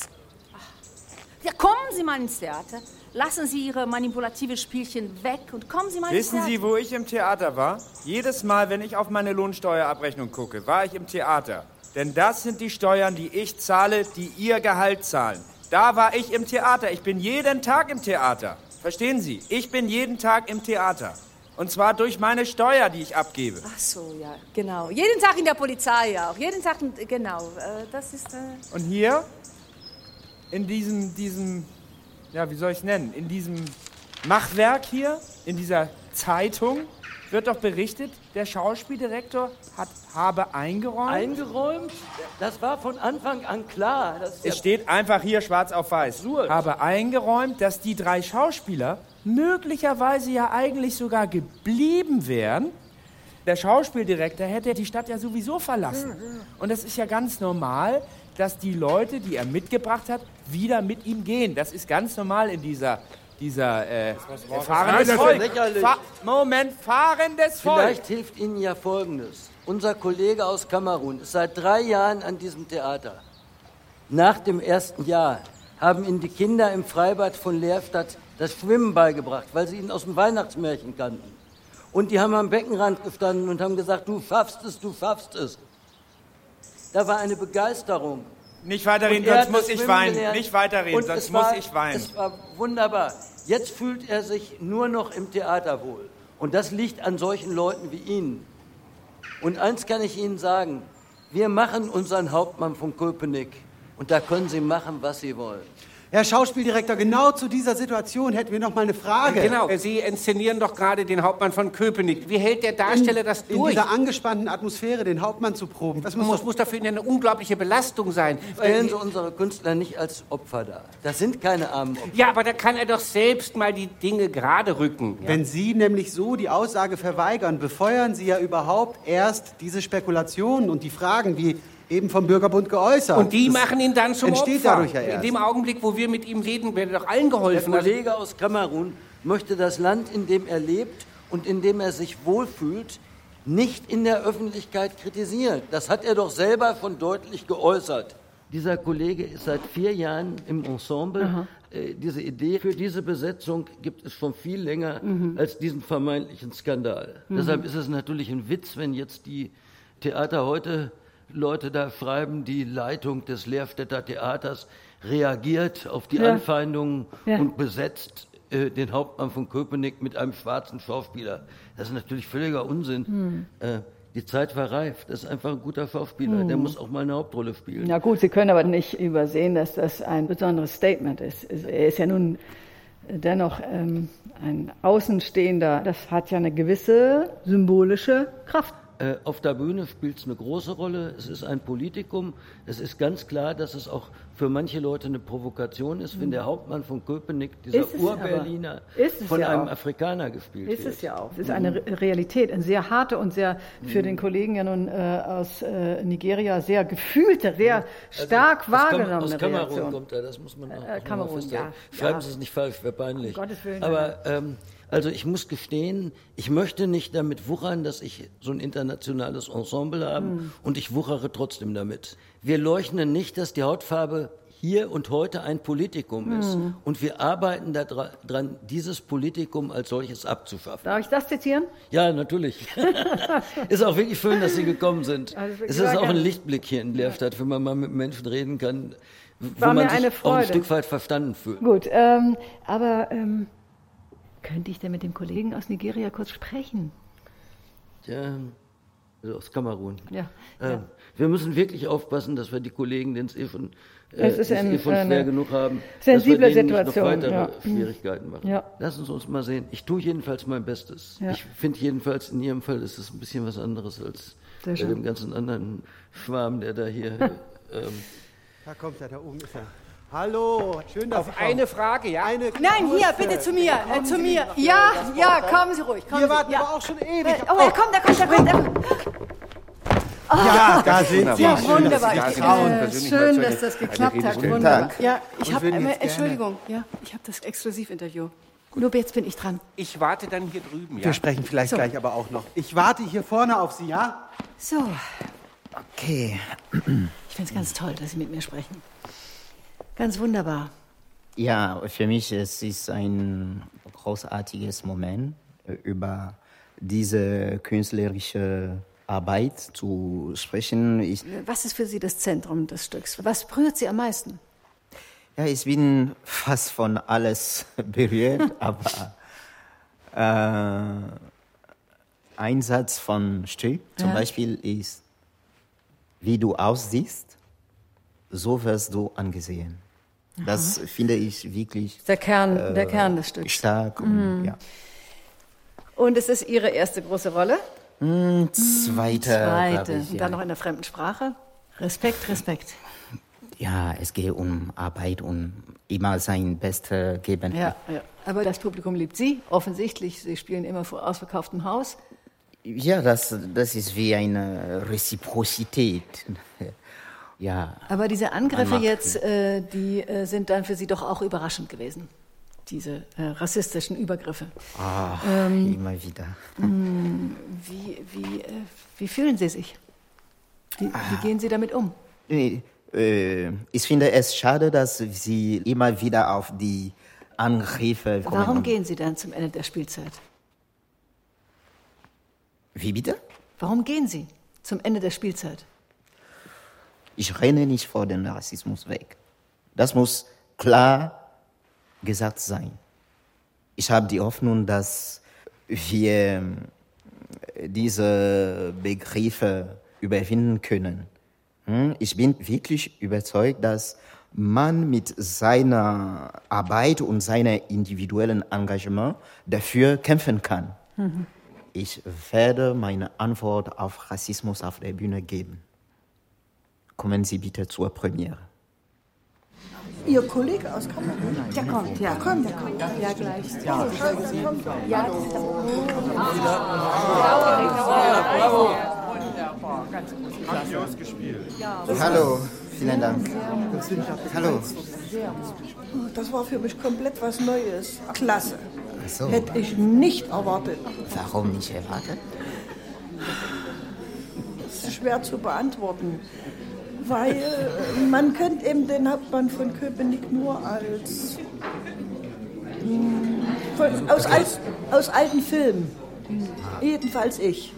Ja, kommen Sie mal ins Theater. Lassen Sie Ihre manipulative Spielchen weg und kommen Sie mal ins Wissen Theater. Sie, wo ich im Theater war? Jedes Mal, wenn ich auf meine Lohnsteuerabrechnung gucke, war ich im Theater. Denn das sind die Steuern, die ich zahle, die Ihr Gehalt zahlen. Da war ich im Theater. Ich bin jeden Tag im Theater. Verstehen Sie? Ich bin jeden Tag im Theater. Und zwar durch meine Steuer, die ich abgebe. Ach so, ja, genau. Jeden Tag in der Polizei auch. Jeden Tag, genau. Äh, Das ist. Äh Und hier, in diesem, diesem, ja, wie soll ich es nennen? In diesem Machwerk hier, in dieser Zeitung, wird doch berichtet, der Schauspieldirektor hat, habe eingeräumt. Eingeräumt? Das war von Anfang an klar. der Es steht einfach hier schwarz auf weiß. Habe eingeräumt, dass die drei Schauspieler möglicherweise ja eigentlich sogar geblieben wären, Der Schauspieldirektor hätte die Stadt ja sowieso verlassen. Und es ist ja ganz normal, dass die Leute, die er mitgebracht hat, wieder mit ihm gehen. Das ist ganz normal in dieser, dieser äh, fahrendes Volk. Fa Moment, fahrendes Volk. Vielleicht hilft Ihnen ja Folgendes. Unser Kollege aus Kamerun ist seit drei Jahren an diesem Theater. Nach dem ersten Jahr haben Ihnen die Kinder im Freibad von Leerstadt das Schwimmen beigebracht, weil sie ihn aus dem Weihnachtsmärchen kannten. Und die haben am Beckenrand gestanden und haben gesagt, du schaffst es, du schaffst es. Da war eine Begeisterung. Nicht weiterreden, er sonst muss ich weinen. gelernt. Nicht weiterreden, Und sonst es muss war, ich weinen. Es war wunderbar. Jetzt fühlt er sich nur noch im Theater wohl. Und das liegt an solchen Leuten wie Ihnen. Und eins kann ich Ihnen sagen, wir machen unseren Hauptmann von Köpenick. Und da können Sie machen, was Sie wollen. Herr Schauspieldirektor, genau zu dieser Situation hätten wir noch mal eine Frage. Genau, Sie inszenieren doch gerade den Hauptmann von Köpenick. Wie hält der Darsteller das in durch? dieser angespannten Atmosphäre den Hauptmann zu proben. Das muss, muss dafür eine unglaubliche Belastung sein. Stellen Äh, Sie unsere Künstler nicht als Opfer dar. Das sind keine armen Opfer. ja, aber da kann er doch selbst mal die Dinge gerade rücken. Wenn Sie nämlich so die Aussage verweigern, befeuern Sie ja überhaupt erst diese Spekulationen und die Fragen, wie eben vom Bürgerbund geäußert. Und die Das machen ihn dann zum entsteht Opfer. dadurch ja In erst. dem Augenblick, wo wir mit ihm reden, wird doch allen Der geholfen. Also- Kollege aus Kamerun möchte das Land, in dem er lebt und in dem er sich wohlfühlt, nicht in der Öffentlichkeit kritisieren. Das hat er doch selber schon deutlich geäußert. Dieser Kollege ist seit vier Jahren im Ensemble. Aha. Äh, Diese Idee für diese Besetzung gibt es schon viel länger Mhm. als diesen vermeintlichen Skandal. Mhm. Deshalb ist es natürlich ein Witz, wenn jetzt die Theater heute Leute da schreiben, die Leitung des Lehrstädter Theaters reagiert auf die Ja. Anfeindungen Ja. und besetzt äh, den Hauptmann von Köpenick mit einem schwarzen Schauspieler. Das ist natürlich völliger Unsinn. Hm. Äh, die Zeit war reif. Das ist einfach ein guter Schauspieler. Hm. Der muss auch mal eine Hauptrolle spielen. Na gut, Sie können aber nicht übersehen, dass das ein besonderes Statement ist. Er ist ja nun dennoch ähm, ein Außenstehender. Das hat ja eine gewisse symbolische Kraft. Äh, auf der Bühne spielt es eine große Rolle. Es ist ein Politikum. Es ist ganz klar, dass es auch für manche Leute eine Provokation ist, wenn Mhm. der Hauptmann von Köpenick, dieser Ist es Urberliner. Ist von ja einem auch. Afrikaner gespielt Ist wird. es ja auch. Es ist eine Re- Realität, eine sehr harte und sehr für den Kollegen ja nun äh, aus äh, Nigeria sehr gefühlte, sehr stark Also, Kam- wahrgenommene Aus Kamerun Reaktion. kommt er, das muss man auch, Äh, man Kamerun, ja. Schreiben Ja. Sie es nicht falsch, wäre peinlich. Um Gottes Willen, Aber ähm, also ich muss gestehen, ich möchte nicht damit wuchern, dass ich so ein internationales Ensemble habe Hm. und ich wuchere trotzdem damit. Wir leugnen nicht, dass die Hautfarbe hier und heute ein Politikum ist. Hm. Und wir arbeiten daran, dieses Politikum als solches abzuschaffen. Darf ich das zitieren? Ja, natürlich. ist auch wirklich schön, dass Sie gekommen sind. Also, es ist auch ein. Lichtblick hier in Leerstadt, wenn man mal mit Menschen reden kann, wo War man mir sich eine auch ein. Stück weit verstanden fühlt. Gut, ähm, aber ähm, könnte ich denn mit dem Kollegen aus Nigeria kurz sprechen? Ja, also aus Kamerun. Ja, Äh, ja. Wir müssen wirklich aufpassen, dass wir die Kollegen, denen es eh schon, äh, Es ist ein- eh schon eine schwer genug haben, sensible dass wir denen Situation, nicht noch weitere ja. Schwierigkeiten machen. Ja. Lassen Sie uns mal sehen. Ich tue jedenfalls mein Bestes. Ja. Ich finde jedenfalls, in Ihrem Fall ist es ein bisschen was anderes als bei dem ganzen anderen Schwarm, der da hier... ähm, Da kommt er, da oben ist er. Hallo, schön, dass Auf Sie kommen. eine Frage, ja? Eine Nein, hier, bitte zu mir, äh, zu mir. Ja, ja, kommen Sie ruhig. Kommen Wir Sie. warten ja. aber auch schon ewig. Oh, er kommt, er kommt, er kommt. Er kommt. Ja, da sind Sie. Ja, Schön, wunderbar. dass Sie Ich, äh, schön, dass das geklappt hat. Wunderbar. Ja, ich habe äh, Entschuldigung. Ja, ich habe das Exklusivinterview. Nur jetzt bin ich dran. Ich warte dann hier drüben, ja? Wir sprechen vielleicht So. gleich aber auch noch. Ich warte hier vorne auf Sie, ja? So, Okay. ich finde es ganz toll, dass Sie mit mir sprechen. Ganz wunderbar. Ja, für mich es ist ein großartiges Moment, äh, über diese künstlerische Arbeit zu sprechen. Ich, Was ist für Sie das Zentrum des Stücks? Was berührt Sie am meisten? ja, ich bin fast von alles berührt, aber äh, ein Satz von Stück zum Ja. Beispiel ist, wie du aussiehst, so wirst du angesehen. Das finde ich wirklich Der Kern, äh, der Kern des Stücks. stark. Und, Mhm. ja. Und es ist Ihre erste große Rolle? Hm, zweite, Zweite. ich. Und Ja. dann noch in der fremden Sprache? Respekt, Respekt. ja, es geht um Arbeit und immer sein Bestes geben. Ja, ja. Aber das Publikum liebt Sie, offensichtlich. Sie spielen immer vor ausverkauftem Haus. Ja, das, das ist wie eine Reziprozität. Ja. Aber diese Angriffe jetzt, äh, die äh, sind dann für Sie doch auch überraschend gewesen. Diese äh, rassistischen Übergriffe. Ah, Ähm, immer wieder. mh, Wie, wie, äh, wie fühlen Sie sich? Wie, wie gehen Sie damit um? Nee, äh, ich finde es schade, dass Sie immer wieder auf die Angriffe kommen. Warum gehen Sie dann zum Ende der Spielzeit? Wie bitte? Warum gehen Sie zum Ende der Spielzeit? Ich renne nicht vor dem Rassismus weg. Das muss klar gesagt sein. Ich habe die Hoffnung, dass wir äh, diese Begriffe überwinden können. Hm? Ich bin wirklich überzeugt, dass man mit seiner Arbeit und seinem individuellen Engagement dafür kämpfen kann. Ich werde meine Antwort auf Rassismus auf der Bühne geben. Kommen Sie bitte zur Premiere. Ihr Kollege aus Kamerun? Der kommt, ja. Der kommt, der kommt. Ja, gleich. Ja. Ja, bravo. Grandios gespielt. Hallo, vielen Dank. Hallo. Das war für mich komplett was Neues. Klasse. So. Hätte ich nicht erwartet. Warum nicht erwartet? Das ist schwer zu beantworten. Weil äh, man kennt eben den Hauptmann von Köpenick nur als. mm, Von, aus, al, aus alten Filmen. Jedenfalls ich.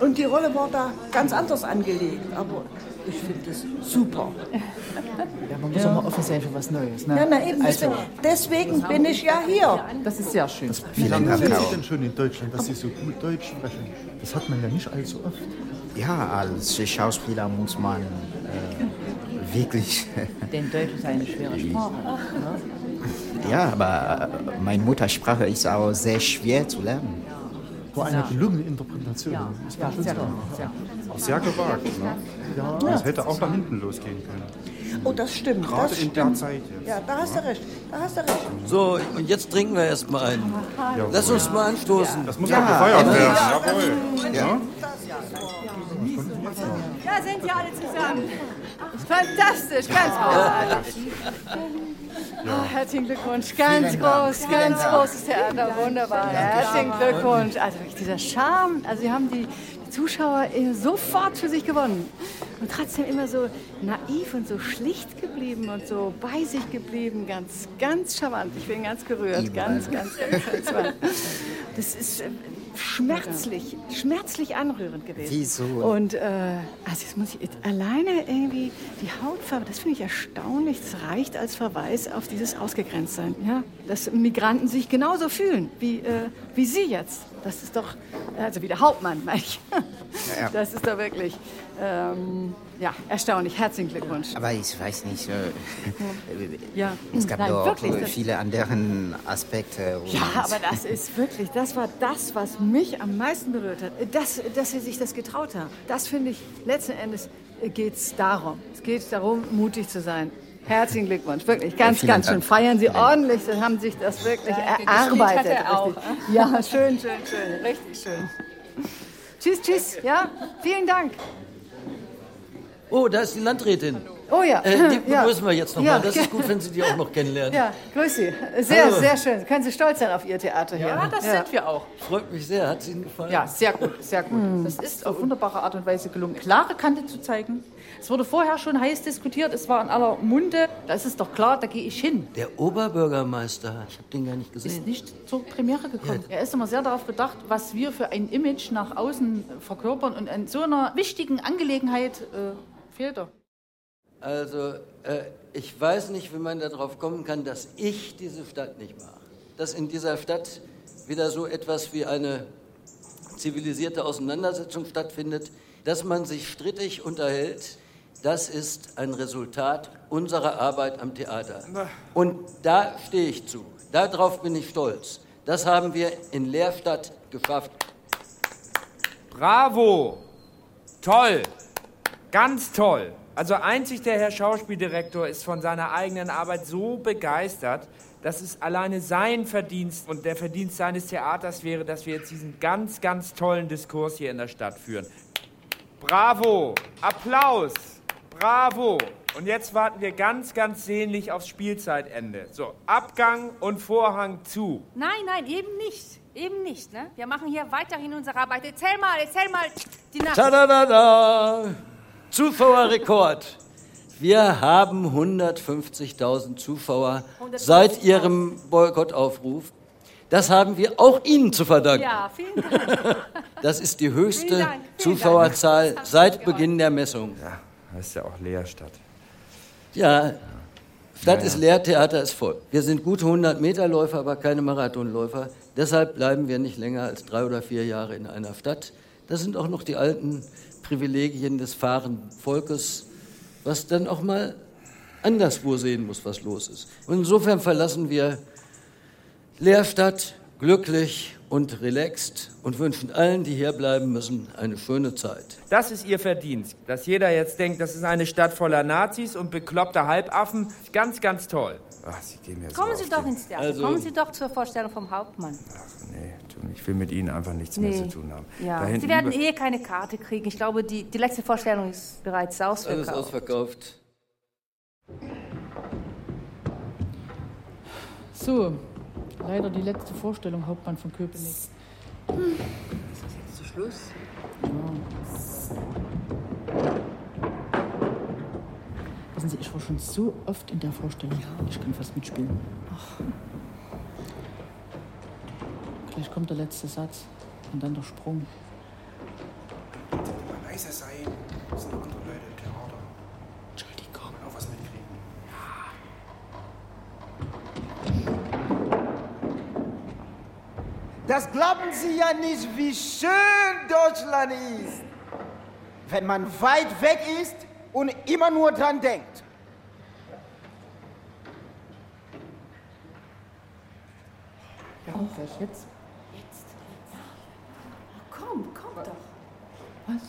Und die Rolle war da ganz anders angelegt. Aber ich finde es super. Ja, man muss auch mal offen sein für was Neues. Ne? Ja, na eben, Also, deswegen bin ich ja hier. das ist sehr schön. Wie lange auch. Sie denn schon in Deutschland, dass Sie so gut Deutsch sprechen? Das hat man ja nicht allzu oft. Ja, als Schauspieler muss man äh, wirklich. Denn Deutsch ist eine schwere Sprache. ja, aber meine Muttersprache ist auch sehr schwer zu lernen. War eine gelungene Interpretation. Ja, schon sehr sehr Auch sehr gewagt. Ne? Ja. Das hätte auch da hinten losgehen können. Oh, das stimmt. Gerade das in der stimmt. Zeit jetzt. Ja, da hast du recht. Da hast du recht. So, und jetzt trinken wir erstmal einen. Jawohl. Lass uns mal anstoßen. Das muss noch gefeiert Ja. werden. Ja. Jawohl. Ja. Da sind sie alle zusammen. Fantastisch, ganz großartig. Ah, herzlichen Glückwunsch, ganz groß, ganz großes Theater, wunderbar. Herzlichen Glückwunsch. Also wirklich dieser Charme, also sie haben die Zuschauer sofort für sich gewonnen und trotzdem immer so naiv und so schlicht geblieben und so bei sich geblieben, ganz, ganz charmant. Ich bin ganz gerührt, ganz, ganz, ganz, ganz. ganz. Das ist äh, schmerzlich, schmerzlich anrührend gewesen. Wieso? Und äh, also jetzt muss ich jetzt alleine irgendwie die Hautfarbe, das finde ich erstaunlich. Das reicht als Verweis auf dieses Ausgegrenztsein. Ja? Dass Migranten sich genauso fühlen wie, äh, wie Sie jetzt. Das ist doch, also wie der Hauptmann, meine ich. Ja. Das ist doch wirklich, ähm, ja, erstaunlich. Herzlichen Glückwunsch. Aber ich weiß nicht. Äh, Ja. Es gab Nein, doch äh, viele andere Aspekte. Ja, aber das ist wirklich, das war das, was mich am meisten berührt hat. Das, dass sie sich das getraut haben. Das finde ich, letzten Endes geht es darum. Es geht darum, mutig zu sein. Herzlichen Glückwunsch, wirklich, ganz, ganz schön. Dank. Feiern Sie ordentlich, Sie haben sich das wirklich erarbeitet. hat er auch. Ja, schön, schön, schön, richtig schön. Tschüss, tschüss, ja, vielen Dank. Oh, da ist die Landrätin. Oh ja. Äh, die Ja. begrüßen wir jetzt noch Ja. mal. Das ist gut, wenn Sie die auch noch kennenlernen. Ja, grüß Sie. Sehr, Hallo. sehr schön. Können Sie stolz sein auf Ihr Theater hier. Ja, das sind wir auch. Freut mich sehr. Hat es Ihnen gefallen? Ja, sehr gut, sehr gut. Hm. Das ist auf wunderbare Art und Weise gelungen, klare Kante zu zeigen. Es wurde vorher schon heiß diskutiert, es war in aller Munde. Da ist es doch klar, da gehe ich hin. Der Oberbürgermeister, ich habe den gar nicht gesehen. Ist nicht zur Premiere gekommen. Er ist immer sehr darauf bedacht, was wir für ein Image nach außen verkörpern. Und in so einer wichtigen Angelegenheit äh, fehlt er. Also, äh, ich weiß nicht, wie man darauf kommen kann, dass ich diese Stadt nicht mag. Dass in dieser Stadt wieder so etwas wie eine zivilisierte Auseinandersetzung stattfindet, dass man sich strittig unterhält, das ist ein Resultat unserer Arbeit am Theater. Und da stehe ich zu. Darauf bin ich stolz. Das haben wir in Leerstadt geschafft. Bravo! Toll! Ganz toll! Also einzig der Herr Schauspieldirektor ist von seiner eigenen Arbeit so begeistert, dass es alleine sein Verdienst und der Verdienst seines Theaters wäre, dass wir jetzt diesen ganz, ganz tollen Diskurs hier in der Stadt führen. Bravo! Applaus! Bravo! Und jetzt warten wir ganz, ganz sehnlich aufs Spielzeitende. So, Abgang und Vorhang zu. Nein, nein, eben nicht. Eben nicht, ne? Wir machen hier weiterhin unsere Arbeit. Erzähl mal, erzähl mal die Nacht. Tadadada! Zuschauerrekord. Wir haben 150.000 Zuschauer seit Ihrem Boykottaufruf. Das haben wir auch Ihnen zu verdanken. Ja, vielen Dank. Das ist die höchste Vielen Dank, vielen Zuschauerzahl seit Beginn der Messung. Ja, das ist ja auch Leerstadt. Ja, Stadt Ja, ist ja. leer, Theater ist voll. Wir sind gute 100 Meter Läufer, aber keine Marathonläufer. Deshalb bleiben wir nicht länger als drei oder vier Jahre in einer Stadt. Das sind auch noch die alten Privilegien des fahrenden Volkes, was dann auch mal anderswo sehen muss, was los ist. Und insofern verlassen wir Leerstadt glücklich und relaxed und wünschen allen, die hier bleiben müssen, eine schöne Zeit. Das ist Ihr Verdienst, dass jeder jetzt denkt, das ist eine Stadt voller Nazis und bekloppter Halbaffen. Ganz, ganz toll. Ach, Sie gehen so Kommen Sie doch den- ins Theater. Also- Kommen Sie doch zur Vorstellung vom Hauptmann. Nee, tu- ich will mit Ihnen einfach nichts mehr zu tun haben. Ja, Sie werden eh keine Karte kriegen. Ich glaube, die, die letzte Vorstellung ist bereits ausverkauft. Alles ausverkauft. So, leider die letzte Vorstellung, Hauptmann von Köpenick. Ist das jetzt zu Schluss? Wissen Sie, ich war schon so oft in der Vorstellung. Ich kann fast mitspielen. Gleich kommt der letzte Satz und dann der Sprung. Leise sein. Das sind andere Leute im Theater. Entschuldigung. Auch was mitkriegen. Das glauben Sie ja nicht, wie schön Deutschland ist. Wenn man weit weg ist und immer nur dran denkt. Ja, gleich jetzt. Komm, komm doch. Was?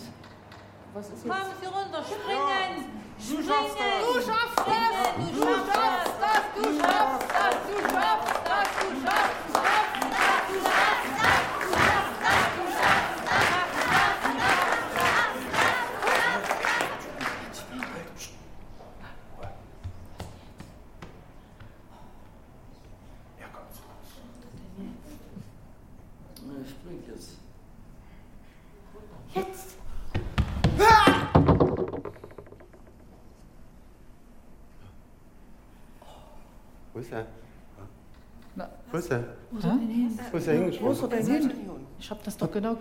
Was ist jetzt? Kommen Sie runter, springen! Du schaffst das. Du schaffst das! Du schaffst das! Du schaffst das! Du schaffst das! Du schaffst das! Du schaffst das! Ich spring jetzt. Jetzt! Wo ist er? Na. Wo ist er? Wo ist er denn hin? Wo ist er hingesprungen? Wo ist er denn hin? Ich hab das doch genau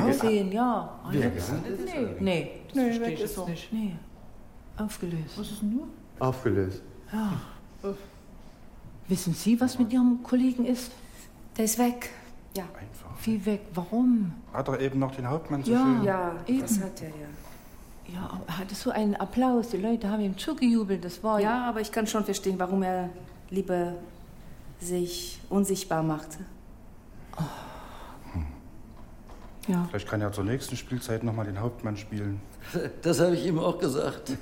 er gesehen, ge- ja. Wie er Nee, nee, oder das Nee, verstehe ich ist jetzt er. nicht. Nee. Aufgelöst. Was ist denn nur? Aufgelöst. Ja. Wissen Sie, was mit Ihrem Kollegen ist? Der ist weg. Ja. Wie weg? Warum? Hat er eben noch den Hauptmann zu Ja? Ja, Eben. das hat er ja. Ja, er hatte so einen Applaus. Die Leute haben ihm zugejubelt. Das war Ja, aber ich kann schon verstehen, warum er lieber sich unsichtbar machte. Ja. Vielleicht kann er zur nächsten Spielzeit nochmal den Hauptmann spielen. Das habe ich ihm auch gesagt.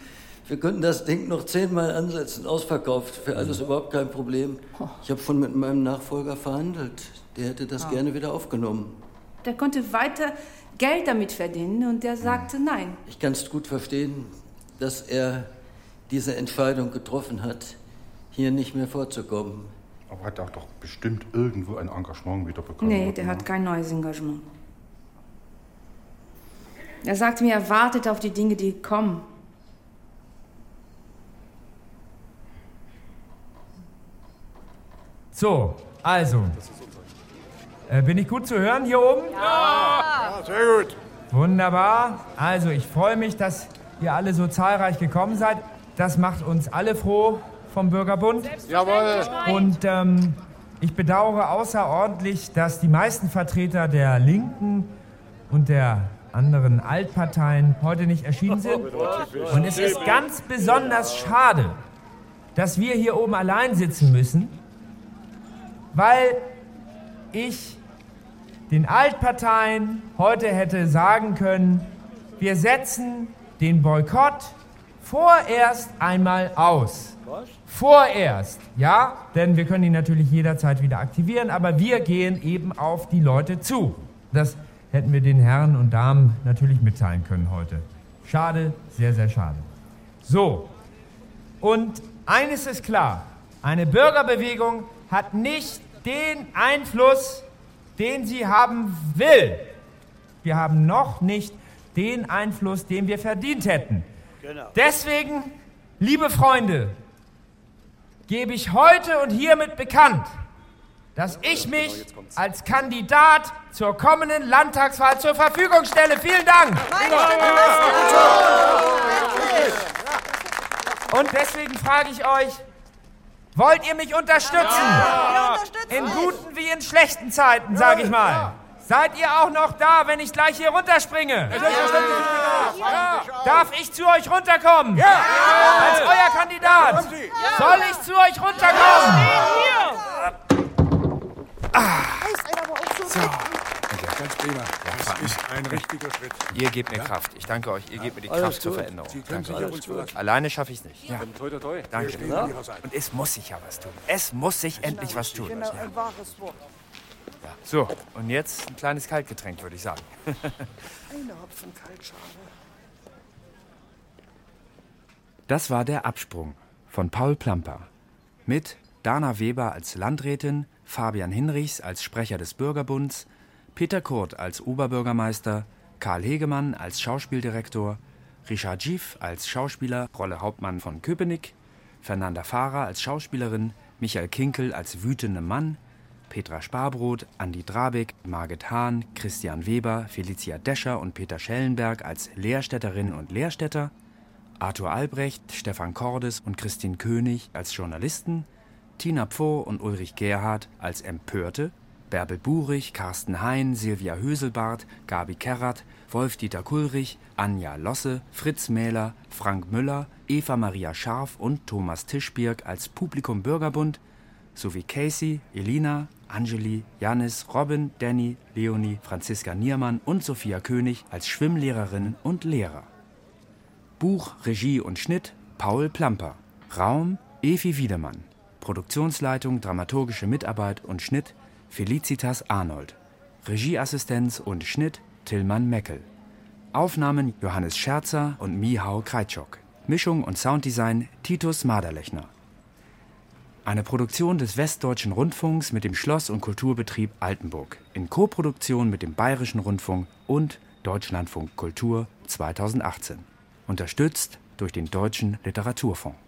Wir könnten das Ding noch zehnmal ansetzen, ausverkauft, für alles überhaupt kein Problem. Ich habe schon mit meinem Nachfolger verhandelt. Der hätte das Ah. gerne wieder aufgenommen. Der konnte weiter Geld damit verdienen und der sagte nein. Ich kann es gut verstehen, dass er diese Entscheidung getroffen hat, hier nicht mehr vorzukommen. Aber hat er doch bestimmt irgendwo ein Engagement wieder bekommen. Nee, der hat kein neues Engagement. Er sagte mir, er wartet auf die Dinge, die kommen. So, also. Äh, bin ich gut zu hören hier oben? Ja, sehr gut. Wunderbar. Also, ich freue mich, dass ihr alle so zahlreich gekommen seid. Das macht uns alle froh vom Bürgerbund. Jawohl. Und ähm, ich bedauere außerordentlich, dass die meisten Vertreter der Linken und der anderen Altparteien heute nicht erschienen sind. Und es ist ganz besonders schade, dass wir hier oben allein sitzen müssen, weil ich den Altparteien heute hätte sagen können, wir setzen den Boykott vorerst einmal aus. Vorerst, ja, denn wir können ihn natürlich jederzeit wieder aktivieren, aber wir gehen eben auf die Leute zu. Das hätten wir den Herren und Damen natürlich mitteilen können heute. Schade, sehr, sehr schade. So, und eines ist klar, eine Bürgerbewegung hat nicht den Einfluss, den sie haben will. Wir haben noch nicht den Einfluss, den wir verdient hätten. Genau. Deswegen, liebe Freunde, gebe ich heute und hiermit bekannt, dass ich mich als Kandidat zur kommenden Landtagswahl zur Verfügung stelle. Vielen Dank. Und deswegen frage ich euch, wollt ihr mich unterstützen? In guten wie in schlechten Zeiten, sage ich mal. Seid ihr auch noch da, wenn ich gleich hier runterspringe? Darf ich zu euch runterkommen? Als euer Kandidat. Soll ich zu euch runterkommen? So. Ganz prima. Das ist ein richtiger Schritt. Ihr gebt mir Kraft. Ich danke euch. Ihr gebt mir die Alles Kraft zur gut. Veränderung. Sie können Danke. sich uns. Alleine schaffe ich es nicht. Ja. Toi, toi, toi. Danke. Und es muss sich ja was tun. Es muss sich endlich was tun. Genau, Ja. ein wahres Wort. So, und jetzt ein kleines Kaltgetränk, würde ich sagen. Eine Hopfen Kaltschale. Das war der Absprung von Paul Plamper. Mit Dana Weber als Landrätin, Fabian Hinrichs als Sprecher des Bürgerbunds, Peter Kurt als Oberbürgermeister, Karl Hegemann als Schauspieldirektor, Richard Schiff als Schauspieler, Rolle Hauptmann von Köpenick, Fernanda Fahrer als Schauspielerin, Michael Kinkel als wütende Mann, Petra Sparbrot, Andi Drabek, Margit Hahn, Christian Weber, Felicia Descher und Peter Schellenberg als Lehrstädterinnen und Lehrstädter, Arthur Albrecht, Stefan Cordes und Christine König als Journalisten, Tina Pfoh und Ulrich Gerhardt als Empörte, Bärbel Burich, Carsten Hein, Silvia Höselbart, Gabi Kerrat, Wolf-Dieter Kulrich, Anja Losse, Fritz Mähler, Frank Müller, Eva Maria Scharf und Thomas Tischbirk als Publikum Bürgerbund sowie Casey, Elina, Angeli, Janis, Robin, Danny, Leonie, Franziska Niermann und Sophia König als Schwimmlehrerinnen und Lehrer. Buch, Regie und Schnitt Paul Plamper. Raum Evi Wiedemann. Produktionsleitung, dramaturgische Mitarbeit und Schnitt Felicitas Arnold. Regieassistenz und Schnitt Tillmann Meckel. Aufnahmen Johannes Scherzer und Mihau Kreitschok. Mischung und Sounddesign Titus Maderlechner. Eine Produktion des Westdeutschen Rundfunks mit dem Schloss- und Kulturbetrieb Altenburg in Koproduktion mit dem Bayerischen Rundfunk und Deutschlandfunk Kultur 2018. Unterstützt durch den Deutschen Literaturfonds.